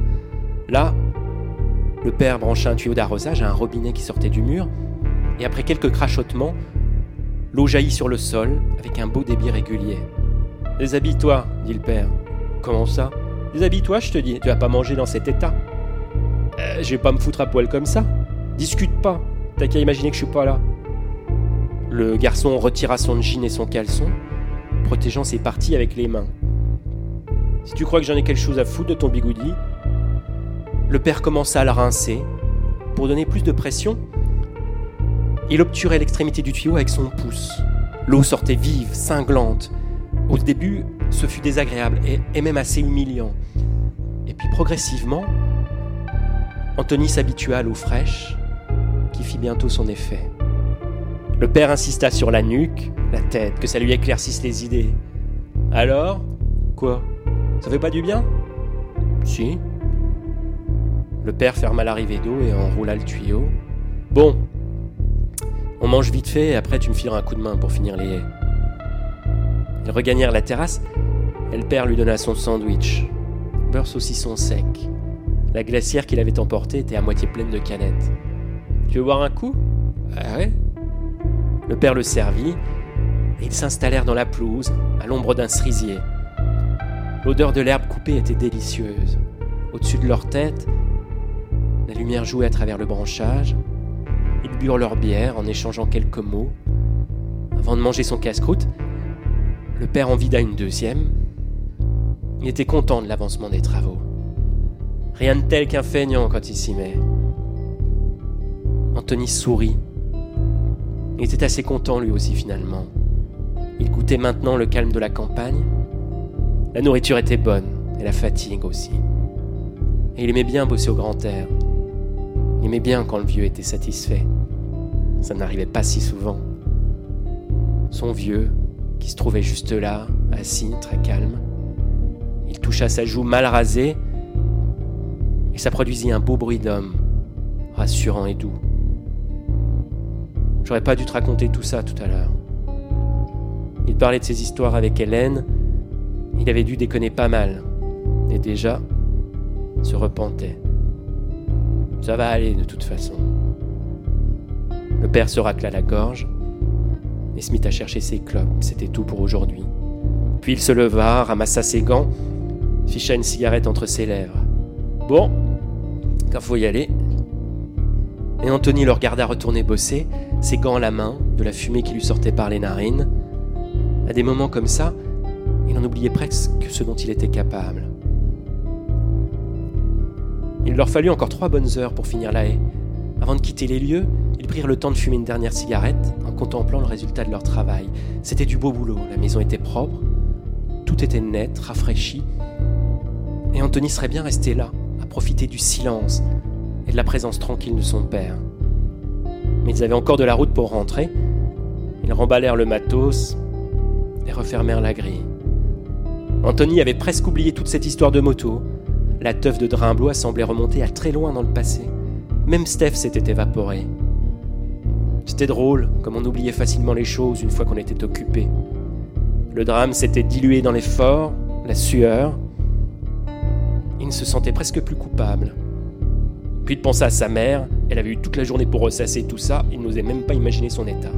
Là, le père brancha un tuyau d'arrosage à un robinet qui sortait du mur, et après quelques crachotements, l'eau jaillit sur le sol avec un beau débit régulier. Déshabille-toi, dit le père. Comment ça? Déshabille-toi, je te dis, tu vas pas manger dans cet état. Euh, je vais pas me foutre à poil comme ça. Discute pas, t'as qu'à imaginer que je suis pas là. Le garçon retira son jean et son caleçon, protégeant ses parties avec les mains. Si tu crois que j'en ai quelque chose à foutre de ton bigoudi, le père commença à la rincer. Pour donner plus de pression, il obturait l'extrémité du tuyau avec son pouce. L'eau sortait vive, cinglante. Au début, ce fut désagréable et, même assez humiliant. Et puis progressivement, Anthony s'habitua à l'eau fraîche, qui fit bientôt son effet. Le père insista sur la nuque, la tête, que ça lui éclaircisse les idées. Alors Quoi? Ça fait pas du bien? Si. Le père ferma l'arrivée d'eau et enroula le tuyau. Bon, on mange vite fait et après tu me fileras un coup de main pour finir les haies. Ils regagnèrent la terrasse et le père lui donna son sandwich. Beurre saucisson sec. La glacière qu'il avait emportée était à moitié pleine de canettes. Tu veux boire un coup? Ah ouais? Le père le servit et ils s'installèrent dans la pelouse, à l'ombre d'un cerisier. L'odeur de l'herbe coupée était délicieuse. Au-dessus de leur tête, la lumière jouait à travers le branchage. Ils burent leur bière en échangeant quelques mots. Avant de manger son casse-croûte, le père en vida une deuxième. Il était content de l'avancement des travaux. Rien de tel qu'un feignant quand il s'y met. Anthony sourit. Il était assez content lui aussi finalement. Il goûtait maintenant le calme de la campagne. La nourriture était bonne, et la fatigue aussi. Et il aimait bien bosser au grand air. Il aimait bien quand le vieux était satisfait. Ça n'arrivait pas si souvent. Son vieux, qui se trouvait juste là, assis, très calme, il toucha sa joue mal rasée, et ça produisit un beau bruit d'homme, rassurant et doux. J'aurais pas dû te raconter tout ça tout à l'heure. Il parlait de ses histoires avec Hélène, il avait dû déconner pas mal, et déjà se repentait. Ça va aller de toute façon. Le père se racla la gorge et se mit à chercher ses clopes. C'était tout pour aujourd'hui. Puis il se leva, ramassa ses gants, ficha une cigarette entre ses lèvres. Bon, quand faut y aller. Et Anthony le regarda retourner bosser, ses gants à la main, de la fumée qui lui sortait par les narines. À des moments comme ça, il en oubliait presque ce dont il était capable. Il leur fallut encore trois bonnes heures pour finir la haie. Avant de quitter les lieux, ils prirent le temps de fumer une dernière cigarette en contemplant le résultat de leur travail. C'était du beau boulot, la maison était propre, tout était net, rafraîchi, et Anthony serait bien resté là, à profiter du silence et de la présence tranquille de son père. Mais ils avaient encore de la route pour rentrer. Ils remballèrent le matos et refermèrent la grille. Anthony avait presque oublié toute cette histoire de moto. La teuf de Drimblois semblait remonter à très loin dans le passé. Même Steph s'était évaporé. C'était drôle, comme on oubliait facilement les choses une fois qu'on était occupé. Le drame s'était dilué dans l'effort, la sueur. Il se sentait presque plus coupable. Puis il pensa à sa mère, elle avait eu toute la journée pour ressasser tout ça, il n'osait même pas imaginer son état.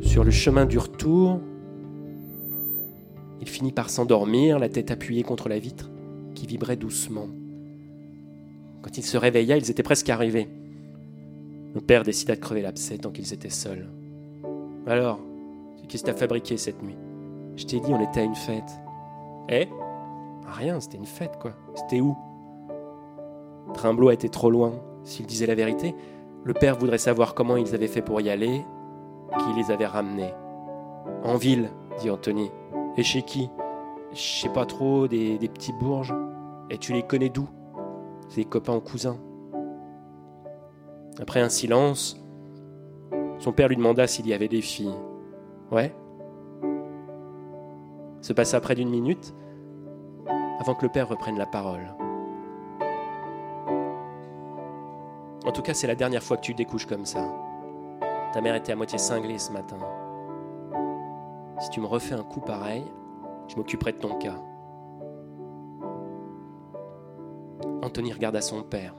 Sur le chemin du retour, il finit par s'endormir, la tête appuyée contre la vitre, qui vibrait doucement. Quand il se réveilla, ils étaient presque arrivés. Le père décida de crever l'abcès tant qu'ils étaient seuls. Alors, qu'est-ce que t'as fabriqué cette nuit? Je t'ai dit, on était à une fête. Eh? Rien, c'était une fête, quoi. C'était où? Trimblot était trop loin. S'il disait la vérité, le père voudrait savoir comment ils avaient fait pour y aller, qui les avait ramenés. En ville, dit Anthony. Et chez qui? Je sais pas trop, des petits bourges. Et tu les connais d'où? Ses copains ou cousins. Après un silence, son père lui demanda s'il y avait des filles. Ouais. Se passa près d'une minute avant que le père reprenne la parole. En tout cas, c'est la dernière fois que tu découches comme ça. Ta mère était à moitié cinglée ce matin. Si tu me refais un coup pareil, je m'occuperai de ton cas. Anthony regarda son père.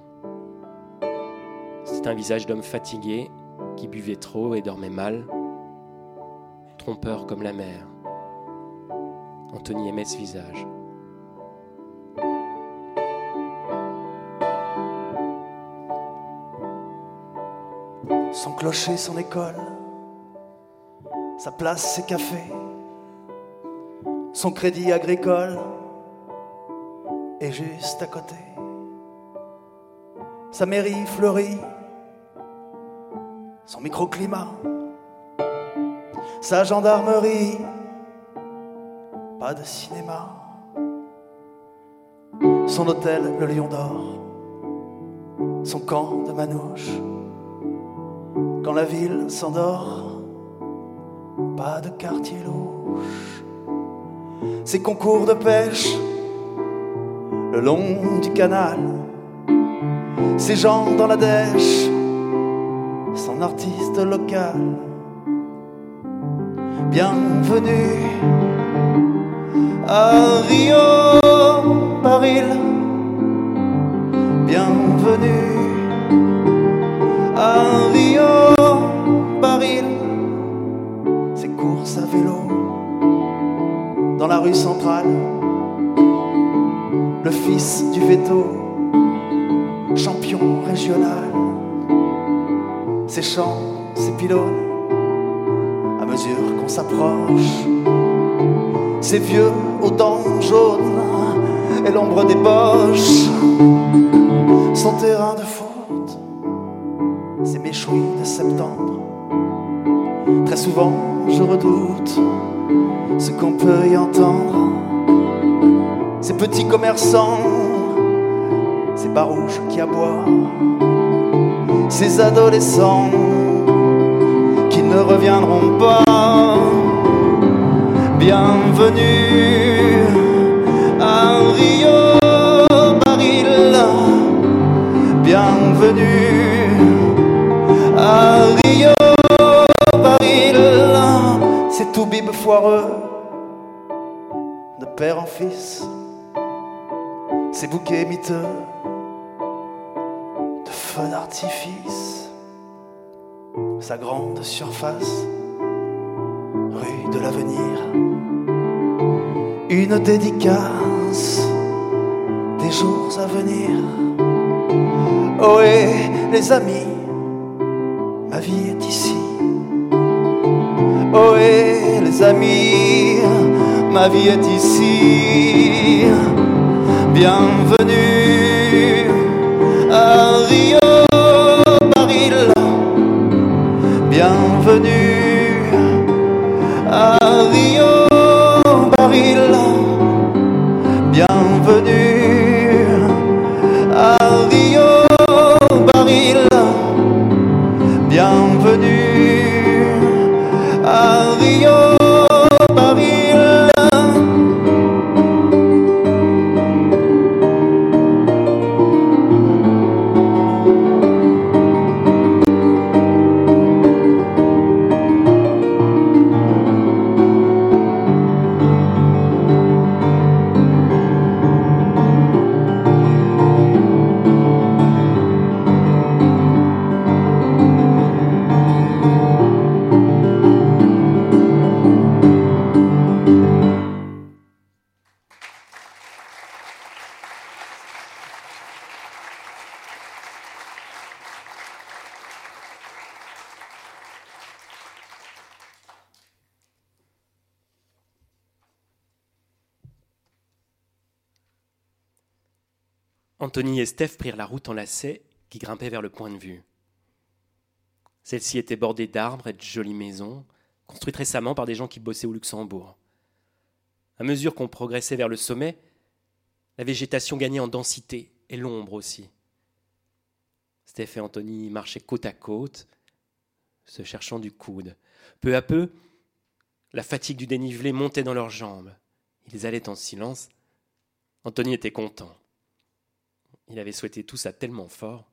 C'était un visage d'homme fatigué qui buvait trop et dormait mal, trompeur comme la mer. Anthony aimait ce visage. Son clocher, son école, sa place, ses cafés, son crédit agricole est juste à côté. Sa mairie fleurie, son microclimat, sa gendarmerie, pas de cinéma, son hôtel, le Lion d'Or, son camp de manouche. Quand la ville s'endort, pas de quartier louche, ses concours de pêche le long du canal, ses gens dans la dèche, son artiste local. Bienvenue à Rio Baril. Bienvenue à Rio Baril. Ses courses à vélo dans la rue centrale. Le fils du veto, champion régional. Ses chants, ses pylônes, à mesure qu'on s'approche. Ses vieux aux dents jaunes et l'ombre des poches. Son terrain de foot, ses méchouilles de septembre. Très souvent, je redoute ce qu'on peut y entendre. Ces petits commerçants, ces barouches qui aboient, ces adolescents qui ne reviendront pas. Bienvenue à Rio Baril. Bienvenue à Rio Baril. C'est tout bib foireux de père en fils. Ces bouquets miteux de feux d'artifice. Sa grande surface, rue de l'avenir. Une dédicace des jours à venir. Oh et les amis, ma vie est ici. Oh et les amis, ma vie est ici. Bienvenue Anthony et Steph prirent la route en lacet qui grimpait vers le point de vue. Celle-ci était bordée d'arbres et de jolies maisons, construites récemment par des gens qui bossaient au Luxembourg. À mesure qu'on progressait vers le sommet, la végétation gagnait en densité et l'ombre aussi. Steph et Anthony marchaient côte à côte, se cherchant du coude. Peu à peu, la fatigue du dénivelé montait dans leurs jambes. Ils allaient en silence. Anthony était content. Il avait souhaité tout ça tellement fort.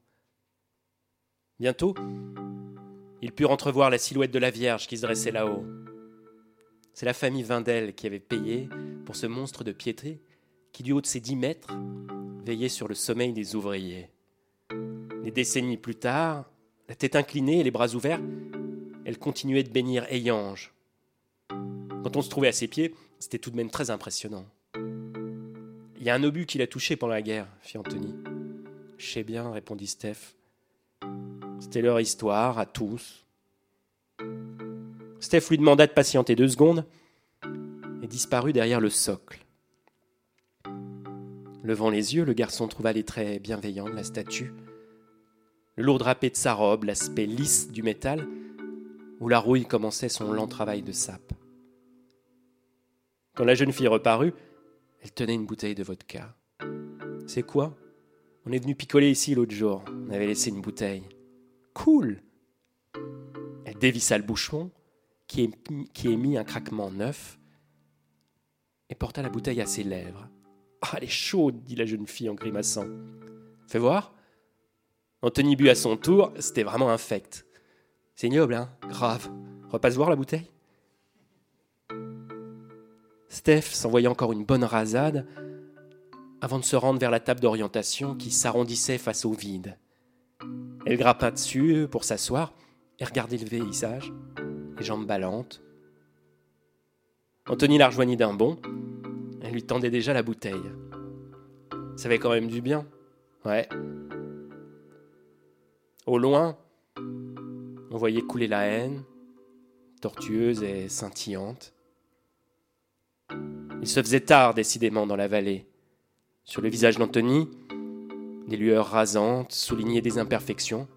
Bientôt, ils purent entrevoir la silhouette de la Vierge qui se dressait là-haut. C'est la famille Vindel qui avait payé pour ce monstre de piété qui, du haut de ses dix mètres, veillait sur le sommeil des ouvriers. Des décennies plus tard, la tête inclinée et les bras ouverts, elle continuait de bénir Eyange. Quand on se trouvait à ses pieds, c'était tout de même très impressionnant. Il y a un obus qui l'a touché pendant la guerre, fit Anthony. Je sais bien, répondit Steph. C'était leur histoire, à tous. Steph lui demanda de patienter deux secondes et disparut derrière le socle. Levant les yeux, le garçon trouva les traits bienveillants de la statue, le lourd drapé de sa robe, l'aspect lisse du métal, où la rouille commençait son lent travail de sape. Quand la jeune fille reparut, elle tenait une bouteille de vodka. C'est quoi? On est venu picoler ici l'autre jour. On avait laissé une bouteille. Cool Elle dévissa le bouchon, qui, émit, un craquement neuf, et porta la bouteille à ses lèvres. Ah, elle est chaude, dit la jeune fille en grimaçant. Fais voir. Anthony but à son tour, c'était vraiment infect. C'est ignoble, hein? Grave. Repasse voir la bouteille? Steph s'envoyait encore une bonne rasade avant de se rendre vers la table d'orientation qui s'arrondissait face au vide. Elle grappa dessus pour s'asseoir et regarder le paysage, les jambes ballantes. Anthony la rejoignit d'un bond. Elle lui tendait déjà la bouteille. Ça avait quand même du bien. Ouais. Au loin, on voyait couler la haine, tortueuse et scintillante. Il se faisait tard, décidément, dans la vallée. Sur le visage d'Anthony, des lueurs rasantes soulignaient des imperfections,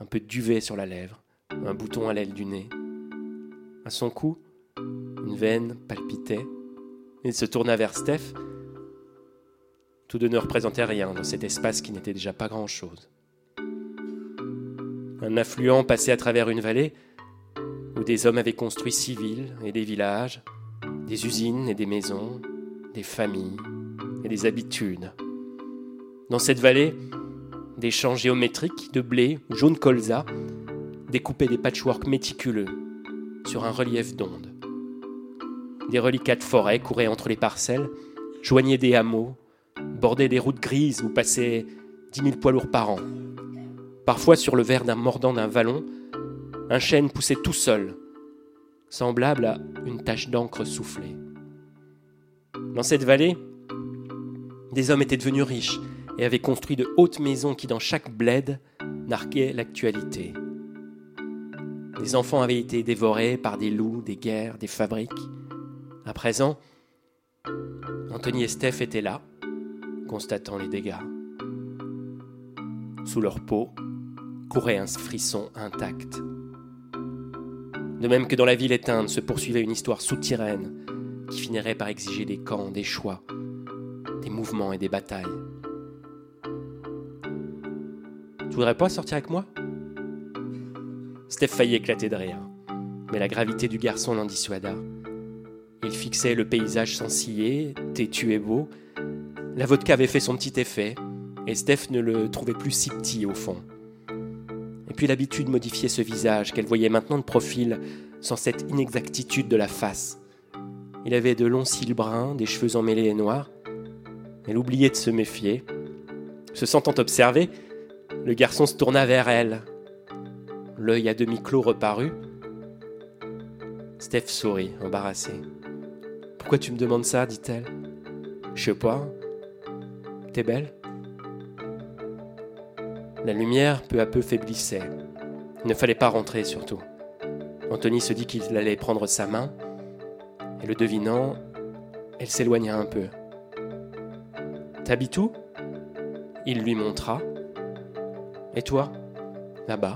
un peu de duvet sur la lèvre, un bouton à l'aile du nez. À son cou, une veine palpitait. Il se tourna vers Steph. Tous deux ne représentaient rien dans cet espace qui n'était déjà pas grand-chose. Un affluent passait à travers une vallée où des hommes avaient construit six villes et des villages, des usines et des maisons, des familles et des habitudes. Dans cette vallée, des champs géométriques de blé ou jaune colza découpaient des patchworks méticuleux sur un relief d'ondes. Des reliquats de forêt couraient entre les parcelles, joignaient des hameaux, bordaient des routes grises où passaient dix mille poids lourds par an. Parfois, sur le verre d'un mordant d'un vallon, un chêne poussait tout seul, semblable à une tache d'encre soufflée. Dans cette vallée, des hommes étaient devenus riches et avaient construit de hautes maisons qui, dans chaque bled, narquaient l'actualité. Des enfants avaient été dévorés par des loups, des guerres, des fabriques. À présent, Anthony et Steph étaient là, constatant les dégâts. Sous leur peau courait un frisson intact. De même que dans la ville éteinte se poursuivait une histoire souterraine qui finirait par exiger des camps, des choix, des mouvements et des batailles. Tu voudrais pas sortir avec moi? Steph faillit éclater de rire, mais la gravité du garçon l'en dissuada. Il fixait le paysage sans ciller, têtu et beau. La vodka avait fait son petit effet, et Steph ne le trouvait plus si petit au fond. Et puis l'habitude modifiait ce visage qu'elle voyait maintenant de profil, sans cette inexactitude de la face. Il avait de longs cils bruns, des cheveux emmêlés et noirs. Elle oubliait de se méfier. Se sentant observée, le garçon se tourna vers elle. L'œil à demi clos reparut. Steph sourit, embarrassée. Pourquoi tu me demandes ça? dit-elle. Je sais pas. T'es belle? La lumière peu à peu faiblissait. Il ne fallait pas rentrer surtout. Anthony se dit qu'il allait prendre sa main, et le devinant, elle s'éloigna un peu. T'habites où? Il lui montra. Et toi? Là-bas.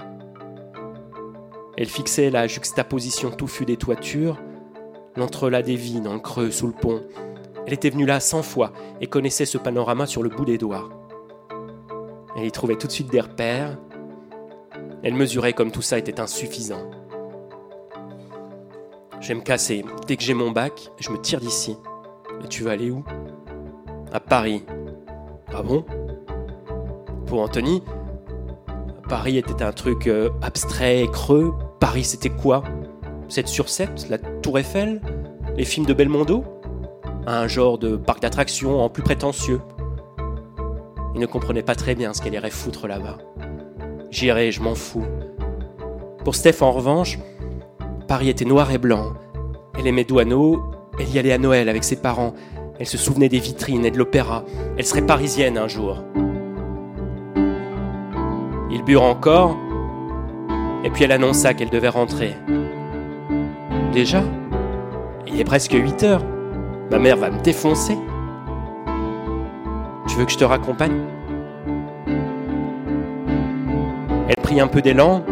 Elle fixait la juxtaposition touffue des toitures, l'entrelac des dans le creux sous le pont. Elle était venue là cent fois et connaissait ce panorama sur le bout des doigts. Elle y trouvait tout de suite des repères. Elle mesurait comme tout ça était insuffisant. Je vais me casser. Dès que j'ai mon bac, je me tire d'ici. Et tu vas aller où? À Paris. Ah bon? Pour Anthony, Paris était un truc euh, abstrait, creux. Paris, c'était quoi? 7 sur 7 La Tour Eiffel? Les films de Belmondo? Un genre de parc d'attractions en plus prétentieux. Il ne comprenait pas très bien ce qu'elle irait foutre là-bas. J'irai, je m'en fous. Pour Steph, en revanche, Paris était noir et blanc. Elle aimait Douaneau, elle y allait à Noël avec ses parents. Elle se souvenait des vitrines et de l'opéra. Elle serait parisienne un jour. Ils burent encore, et puis elle annonça qu'elle devait rentrer. Déjà Il est presque 8 heures. Ma mère va me défoncer. Tu veux que je te raccompagne? Elle prit un peu d'élan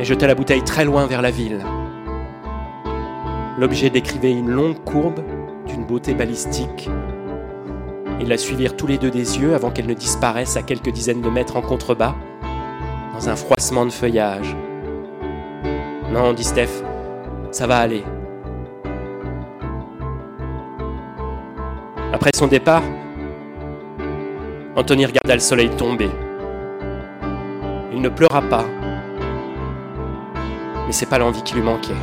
et jeta la bouteille très loin vers la ville. L'objet décrivait une longue courbe d'une beauté balistique. Ils la suivirent tous les deux des yeux avant qu'elle ne disparaisse à quelques dizaines de mètres en contrebas, dans un froissement de feuillage. Non, dit Steph, ça va aller. Après son départ, Anthony regarda le soleil tomber. Il ne pleura pas, mais c'est pas l'envie qui lui manquait.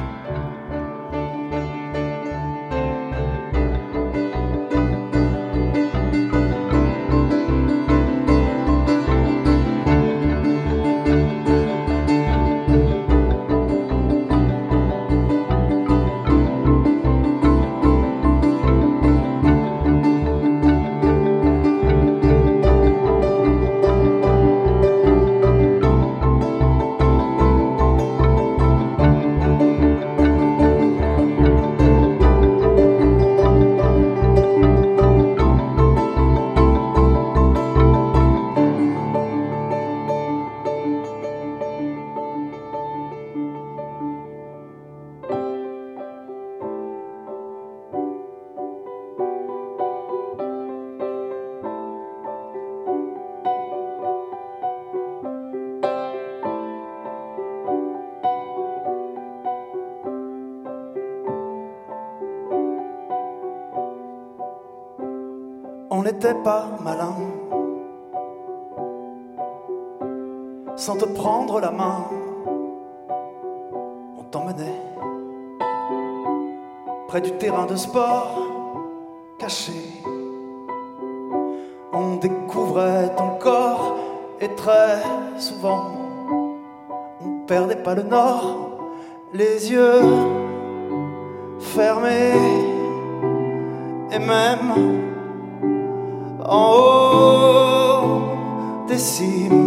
Pas malin. Sans te prendre la main, on t'emmenait près du terrain de sport caché. On découvrait ton corps et très souvent on perdait pas le nord, les yeux fermés et même des cimes,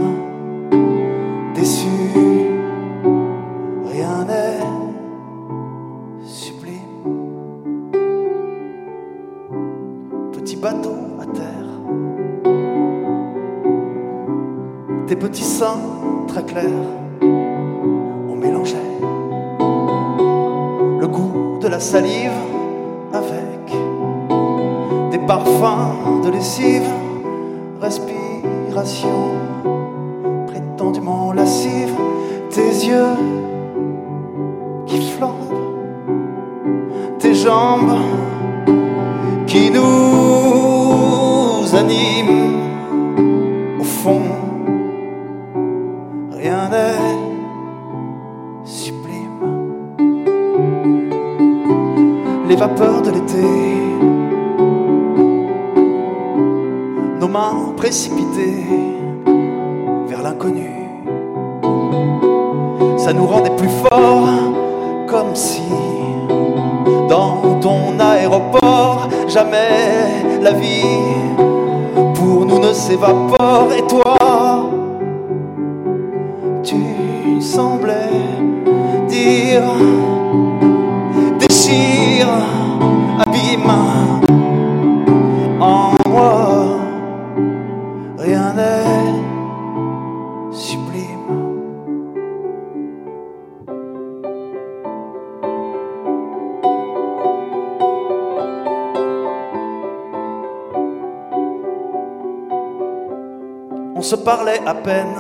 On se parlait à peine,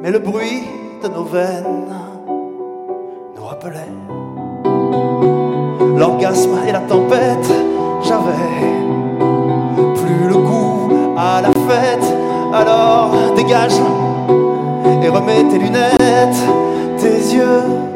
mais le bruit de nos veines nous rappelait l'orgasme et la tempête. J'avais plus le goût à la fête, alors dégage et remets tes lunettes, tes yeux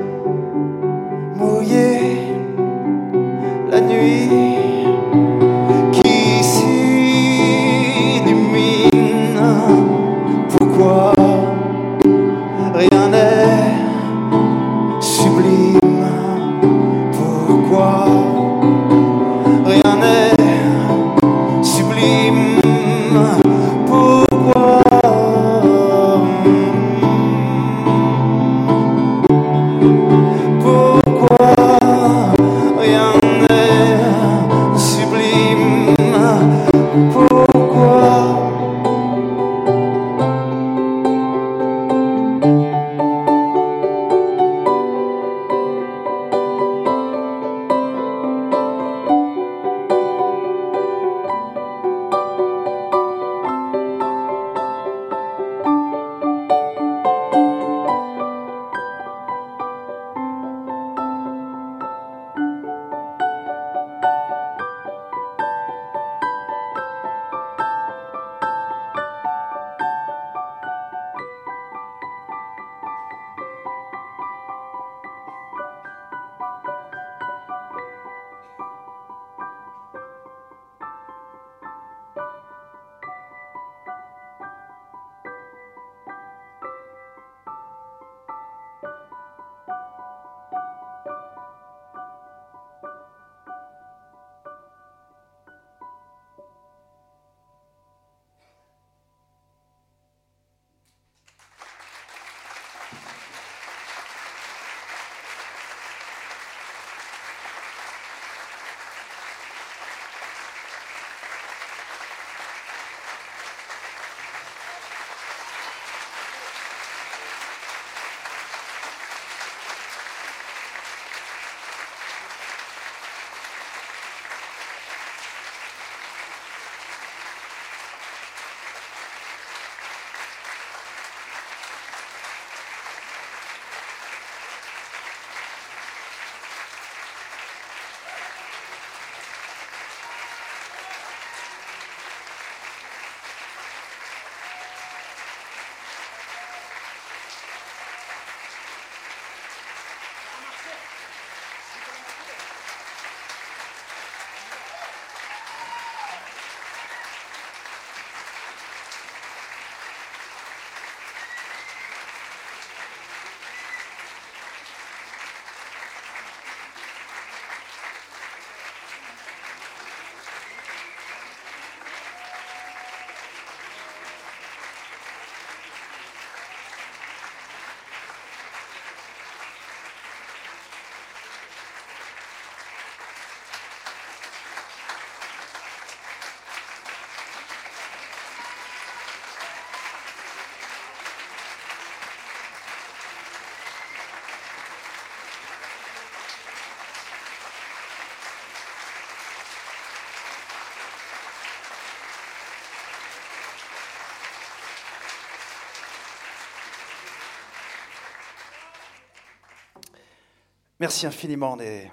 Merci infiniment, on est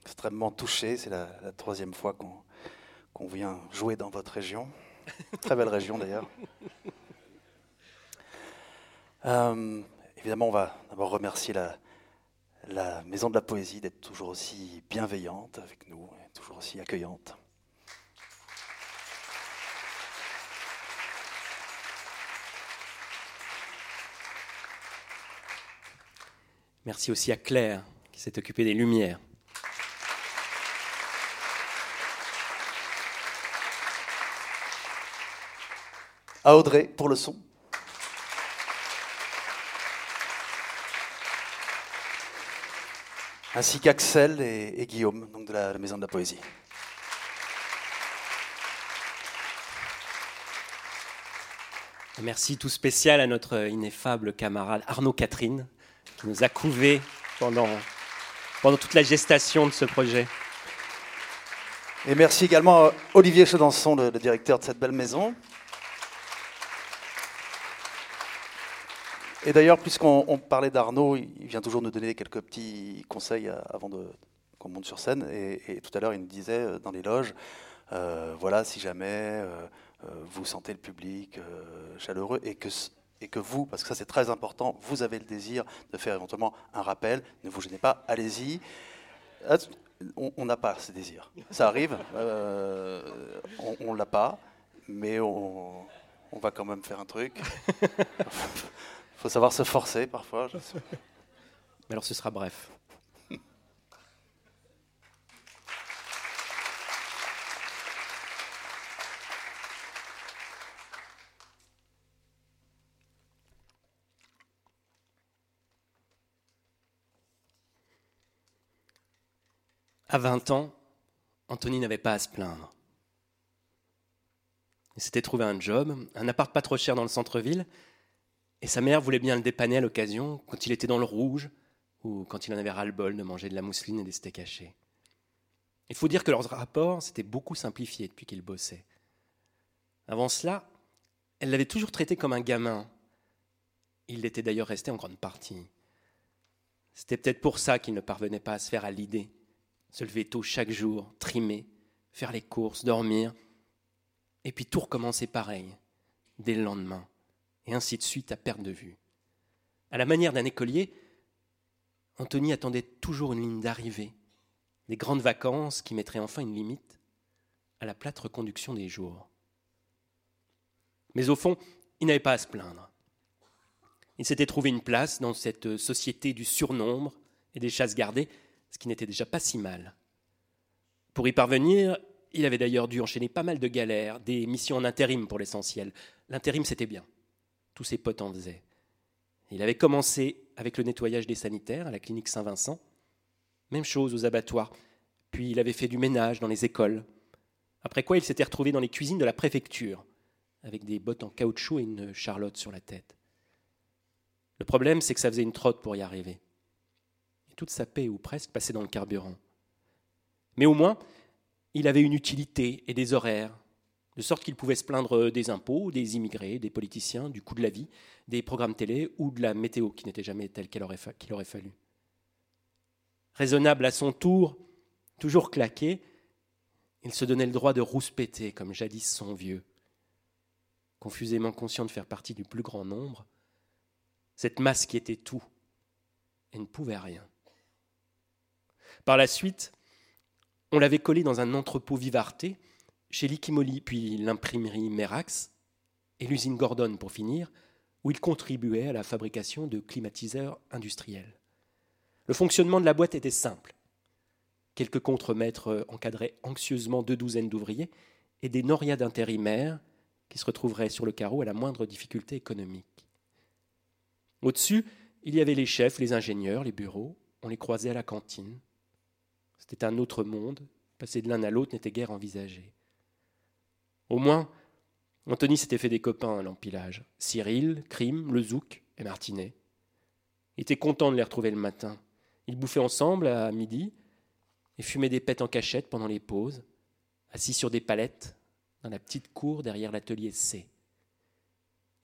extrêmement touchés. C'est la, troisième fois qu'on vient jouer dans votre région. Très belle région d'ailleurs. Euh, évidemment, on va d'abord remercier la, la Maison de la Poésie d'être toujours aussi bienveillante avec nous, toujours aussi accueillante. Merci aussi à Claire qui s'est occupée des lumières. À Audrey pour le son. Ainsi qu'Axel et, Guillaume, donc de la Maison de la Poésie. Merci tout spécial à notre ineffable camarade Arnaud Catherine, qui nous a couvé pendant, pendant toute la gestation de ce projet. Et merci également à Olivier Chedançon, le, directeur de cette belle maison. Et d'ailleurs, puisqu'on parlait d'Arnaud, il vient toujours nous donner quelques petits conseils euh, avant qu'on monte sur scène. Et, tout à l'heure, il nous disait euh, dans les loges, euh, voilà, si jamais vous sentez le public chaleureux et que et que vous, parce que ça c'est très important, vous avez le désir de faire éventuellement un rappel, ne vous gênez pas, allez-y. On n'a pas ce désir. Ça arrive, euh, on ne l'a pas, mais on, va quand même faire un truc. Il faut savoir se forcer parfois. Mais alors ce sera bref. À 20 ans, Anthony n'avait pas à se plaindre. Il s'était trouvé un job, un appart pas trop cher dans le centre-ville, et sa mère voulait bien le dépanner à l'occasion quand il était dans le rouge ou quand il en avait ras-le-bol de manger de la mousseline et des steaks hachés. Il faut dire que leurs rapports s'étaient beaucoup simplifiés depuis qu'ils bossaient. Avant cela, elle l'avait toujours traité comme un gamin. Il l'était d'ailleurs resté en grande partie. C'était peut-être pour ça qu'il ne parvenait pas à se faire à l'idée se lever tôt chaque jour, trimer, faire les courses, dormir, et puis tout recommencer pareil, dès le lendemain, et ainsi de suite à perte de vue. À la manière d'un écolier, Anthony attendait toujours une ligne d'arrivée, des grandes vacances qui mettraient enfin une limite à la plate reconduction des jours. Mais au fond, il n'avait pas à se plaindre. Il s'était trouvé une place dans cette société du surnombre et des chasses gardées ce qui n'était déjà pas si mal. Pour y parvenir, il avait d'ailleurs dû enchaîner pas mal de galères, des missions en intérim pour l'essentiel. L'intérim, c'était bien. Tous ses potes en faisaient. Il avait commencé avec le nettoyage des sanitaires à la clinique Saint-Vincent. Même chose aux abattoirs. Puis il avait fait du ménage dans les écoles. Après quoi, il s'était retrouvé dans les cuisines de la préfecture, avec des bottes en caoutchouc et une charlotte sur la tête. Le problème, c'est que ça faisait une trotte pour y arriver toute sa paix, ou presque, passait dans le carburant. Mais au moins, il avait une utilité et des horaires, de sorte qu'il pouvait se plaindre des impôts, des immigrés, des politiciens, du coût de la vie, des programmes télé ou de la météo qui n'était jamais telle qu'il aurait, aurait fallu. Raisonnable à son tour, toujours claqué, il se donnait le droit de rouspéter comme jadis son vieux. Confusément conscient de faire partie du plus grand nombre, cette masse qui était tout et ne pouvait rien. Par la suite, on l'avait collé dans un entrepôt Vivarté, chez Liquimoli, puis l'imprimerie Merax, et l'usine Gordon pour finir, où il contribuait à la fabrication de climatiseurs industriels. Le fonctionnement de la boîte était simple. Quelques contremaîtres encadraient anxieusement deux douzaines d'ouvriers et des noriades intérimaires qui se retrouveraient sur le carreau à la moindre difficulté économique. Au-dessus, il y avait les chefs, les ingénieurs, les bureaux, on les croisait à la cantine. C'était un autre monde, passer de l'un à l'autre n'était guère envisagé. Au moins, Anthony s'était fait des copains à l'empilage. Cyril, Crime, Le Zouk et Martinet. Il était content de les retrouver le matin. Ils bouffaient ensemble à midi et fumaient des pètes en cachette pendant les pauses, assis sur des palettes dans la petite cour derrière l'atelier C.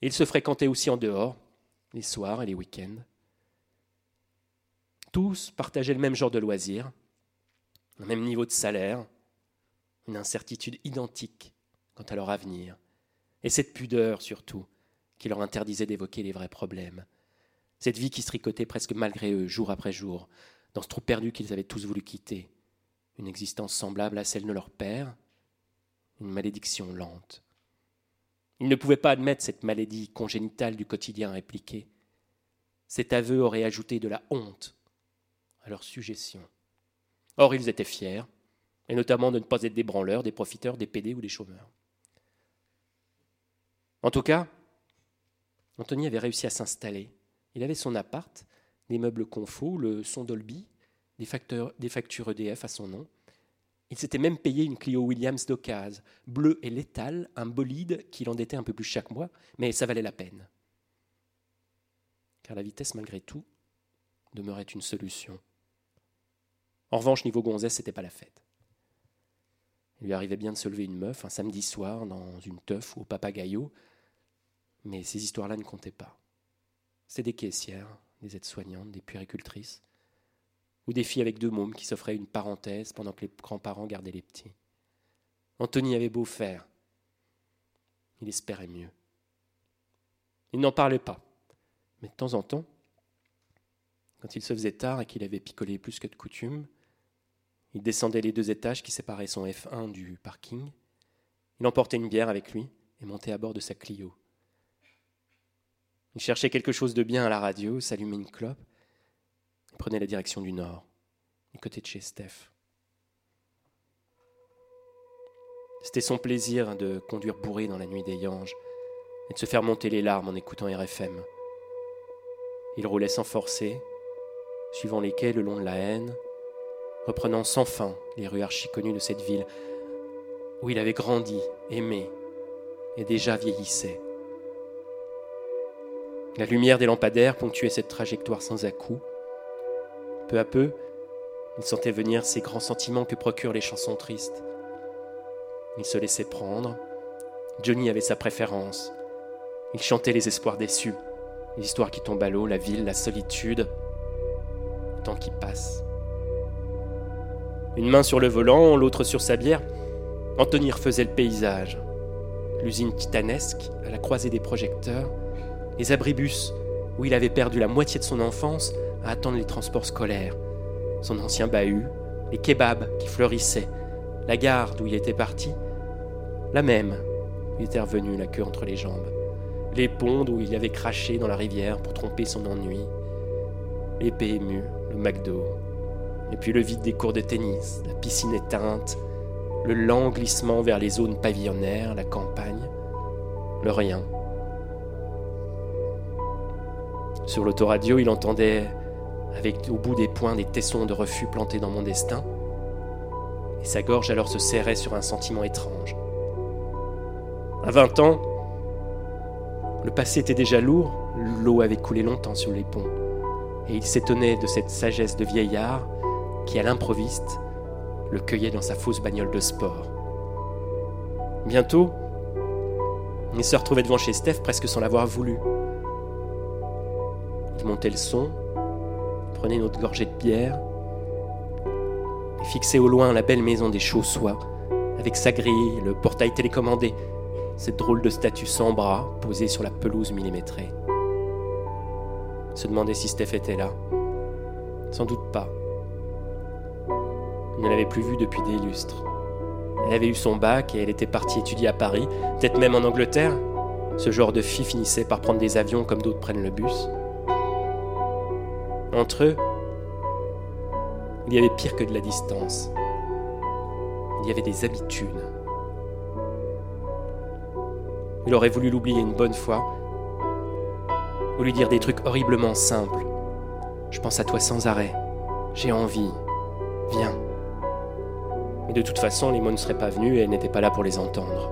Ils se fréquentaient aussi en dehors, les soirs et les week-ends. Tous partageaient le même genre de loisirs, le même niveau de salaire, une incertitude identique quant à leur avenir, et cette pudeur surtout qui leur interdisait d'évoquer les vrais problèmes. Cette vie qui se tricotait presque malgré eux, jour après jour, dans ce trou perdu qu'ils avaient tous voulu quitter, une existence semblable à celle de leur père, une malédiction lente. Ils ne pouvaient pas admettre cette maladie congénitale du quotidien répliqué. Cet aveu aurait ajouté de la honte à leur suggestion. Or, ils étaient fiers, et notamment de ne pas être des branleurs, des profiteurs, des pédés ou des chômeurs. En tout cas, Anthony avait réussi à s'installer. Il avait son appart, des meubles confos, le son Dolby, des, des factures EDF à son nom. Il s'était même payé une Clio Williams d'occasion, bleue et létale, un bolide qui l'endettait un peu plus chaque mois, mais ça valait la peine. Car la vitesse, malgré tout, demeurait une solution. En revanche, niveau gonzesse, c'était pas la fête. Il lui arrivait bien de se lever une meuf un samedi soir dans une teuf ou au papagayo, mais ces histoires-là ne comptaient pas. C'était des caissières, des aides-soignantes, des puéricultrices, ou des filles avec deux mômes qui s'offraient une parenthèse pendant que les grands-parents gardaient les petits. Anthony avait beau faire, il espérait mieux. Il n'en parlait pas, mais de temps en temps, quand il se faisait tard et qu'il avait picolé plus que de coutume, il descendait les deux étages qui séparaient son F1 du parking. Il emportait une bière avec lui et montait à bord de sa Clio. Il cherchait quelque chose de bien à la radio, s'allumait une clope et prenait la direction du nord, du côté de chez Steph. C'était son plaisir de conduire bourré dans la nuit des Yanges et de se faire monter les larmes en écoutant RFM. Il roulait sans forcer, suivant les quais le long de la haine, reprenant sans fin les rues archi-connues de cette ville où il avait grandi, aimé et déjà vieillissait. La lumière des lampadaires ponctuait cette trajectoire sans à-coups. Peu à peu, il sentait venir ces grands sentiments que procurent les chansons tristes. Il se laissait prendre. Johnny avait sa préférence. Il chantait les espoirs déçus, les histoires qui tombent à l'eau, la ville, la solitude, le temps qui passe. Une main sur le volant, l'autre sur sa bière, Anthony refaisait le paysage. L'usine titanesque, à la croisée des projecteurs, les abribus, où il avait perdu la moitié de son enfance à attendre les transports scolaires, son ancien bahut, les kebabs qui fleurissaient, la gare d'où il était parti, la même où il était revenu la queue entre les jambes, les ponts où il avait craché dans la rivière pour tromper son ennui, les PMU, le McDo, et puis le vide des cours de tennis, la piscine éteinte, le lent glissement vers les zones pavillonnaires, la campagne, le rien. Sur l'autoradio, il entendait avec au bout des poings des tessons de refus plantés dans mon destin, et sa gorge alors se serrait sur un sentiment étrange. À 20 ans, le passé était déjà lourd, l'eau avait coulé longtemps sur les ponts, et il s'étonnait de cette sagesse de vieillard qui, à l'improviste, le cueillait dans sa fausse bagnole de sport. Bientôt, il se retrouvait devant chez Steph presque sans l'avoir voulu. Il montait le son, prenait une autre gorgée de bière, et fixait au loin la belle maison des Chaussois, avec sa grille, le portail télécommandé, cette drôle de statue sans bras posée sur la pelouse millimétrée. se demandait si Steph était là. Sans doute pas. Il ne l'avait plus vue depuis des lustres. Elle avait eu son bac et elle était partie étudier à Paris, peut-être même en Angleterre. Ce genre de fille finissait par prendre des avions comme d'autres prennent le bus. Entre eux, il y avait pire que de la distance. Il y avait des habitudes. Il aurait voulu l'oublier une bonne fois, ou lui dire des trucs horriblement simples. Je pense à toi sans arrêt. J'ai envie. Viens. Mais de toute façon, les mots ne seraient pas venus et elle n'était pas là pour les entendre.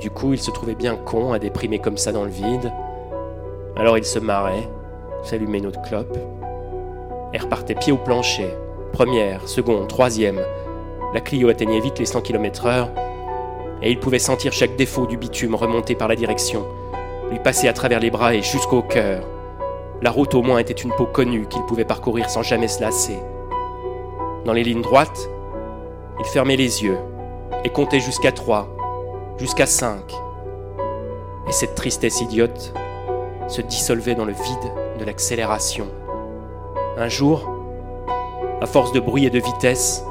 Du coup, il se trouvait bien con à déprimer comme ça dans le vide. Alors il se marrait, s'allumait une autre clope, et repartait pied au plancher. Première, seconde, troisième. La Clio atteignait vite les 100 km/h, et il pouvait sentir chaque défaut du bitume remonter par la direction, lui passer à travers les bras et jusqu'au cœur. La route au moins était une peau connue qu'il pouvait parcourir sans jamais se lasser. Dans les lignes droites, il fermait les yeux et comptait jusqu'à trois, jusqu'à cinq. Et cette tristesse idiote se dissolvait dans le vide de l'accélération. Un jour, à force de bruit et de vitesse,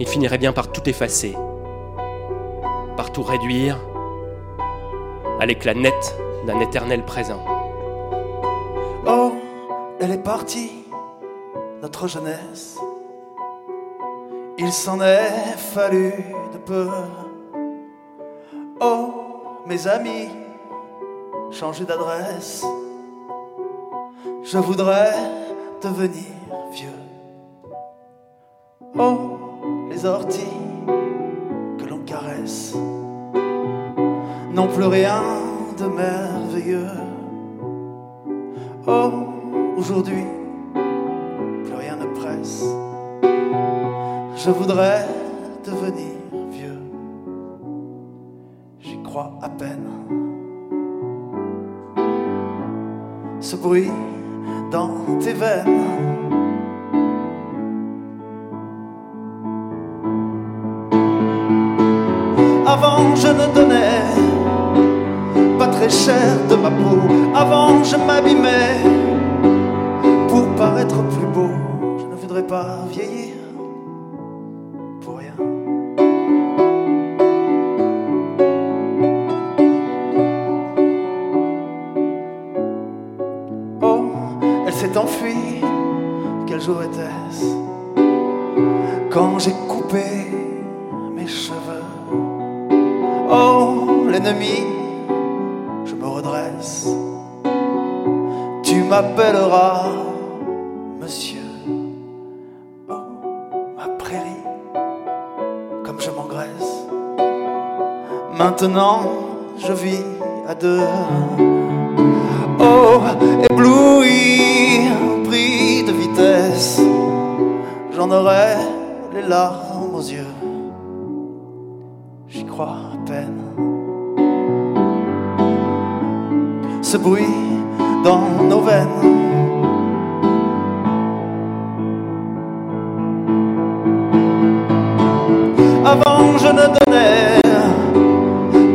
il finirait bien par tout effacer, par tout réduire à l'éclat net d'un éternel présent. Oh, elle est partie, notre jeunesse. Il s'en est fallu de peu. Oh, mes amis, changer d'adresse. Je voudrais devenir vieux. Oh, les orties que l'on caresse n'ont plus rien de merveilleux. Oh, aujourd'hui, plus rien ne presse. Je voudrais devenir vieux. J'y crois à peine. Ce bruit dans tes veines. Avant, je ne donnais pas très cher de ma peau. Avant, je m'abîmais pour paraître plus beau. Je ne voudrais pas vieillir Quel jour était-ce? Quand j'ai coupé mes cheveux? Oh, l'ennemi, je me redresse. Tu m'appelleras monsieur. Oh, ma prairie, comme je m'engraisse. Maintenant, je vis à deux. Oh, ébloui, pris de vitesse. J'en aurai les larmes aux yeux j'y crois à peine. Ce bruit dans nos veines. Avant, je ne donnais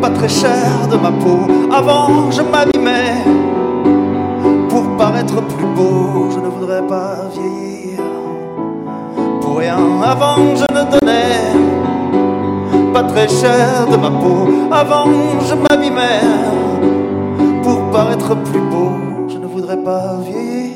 pas très cher de ma peau. Avant, je m'abîmais Avant, je ne donnais pas très cher de ma peau. Avant, je m'abîmais pour paraître plus beau. Je ne voudrais pas vieillir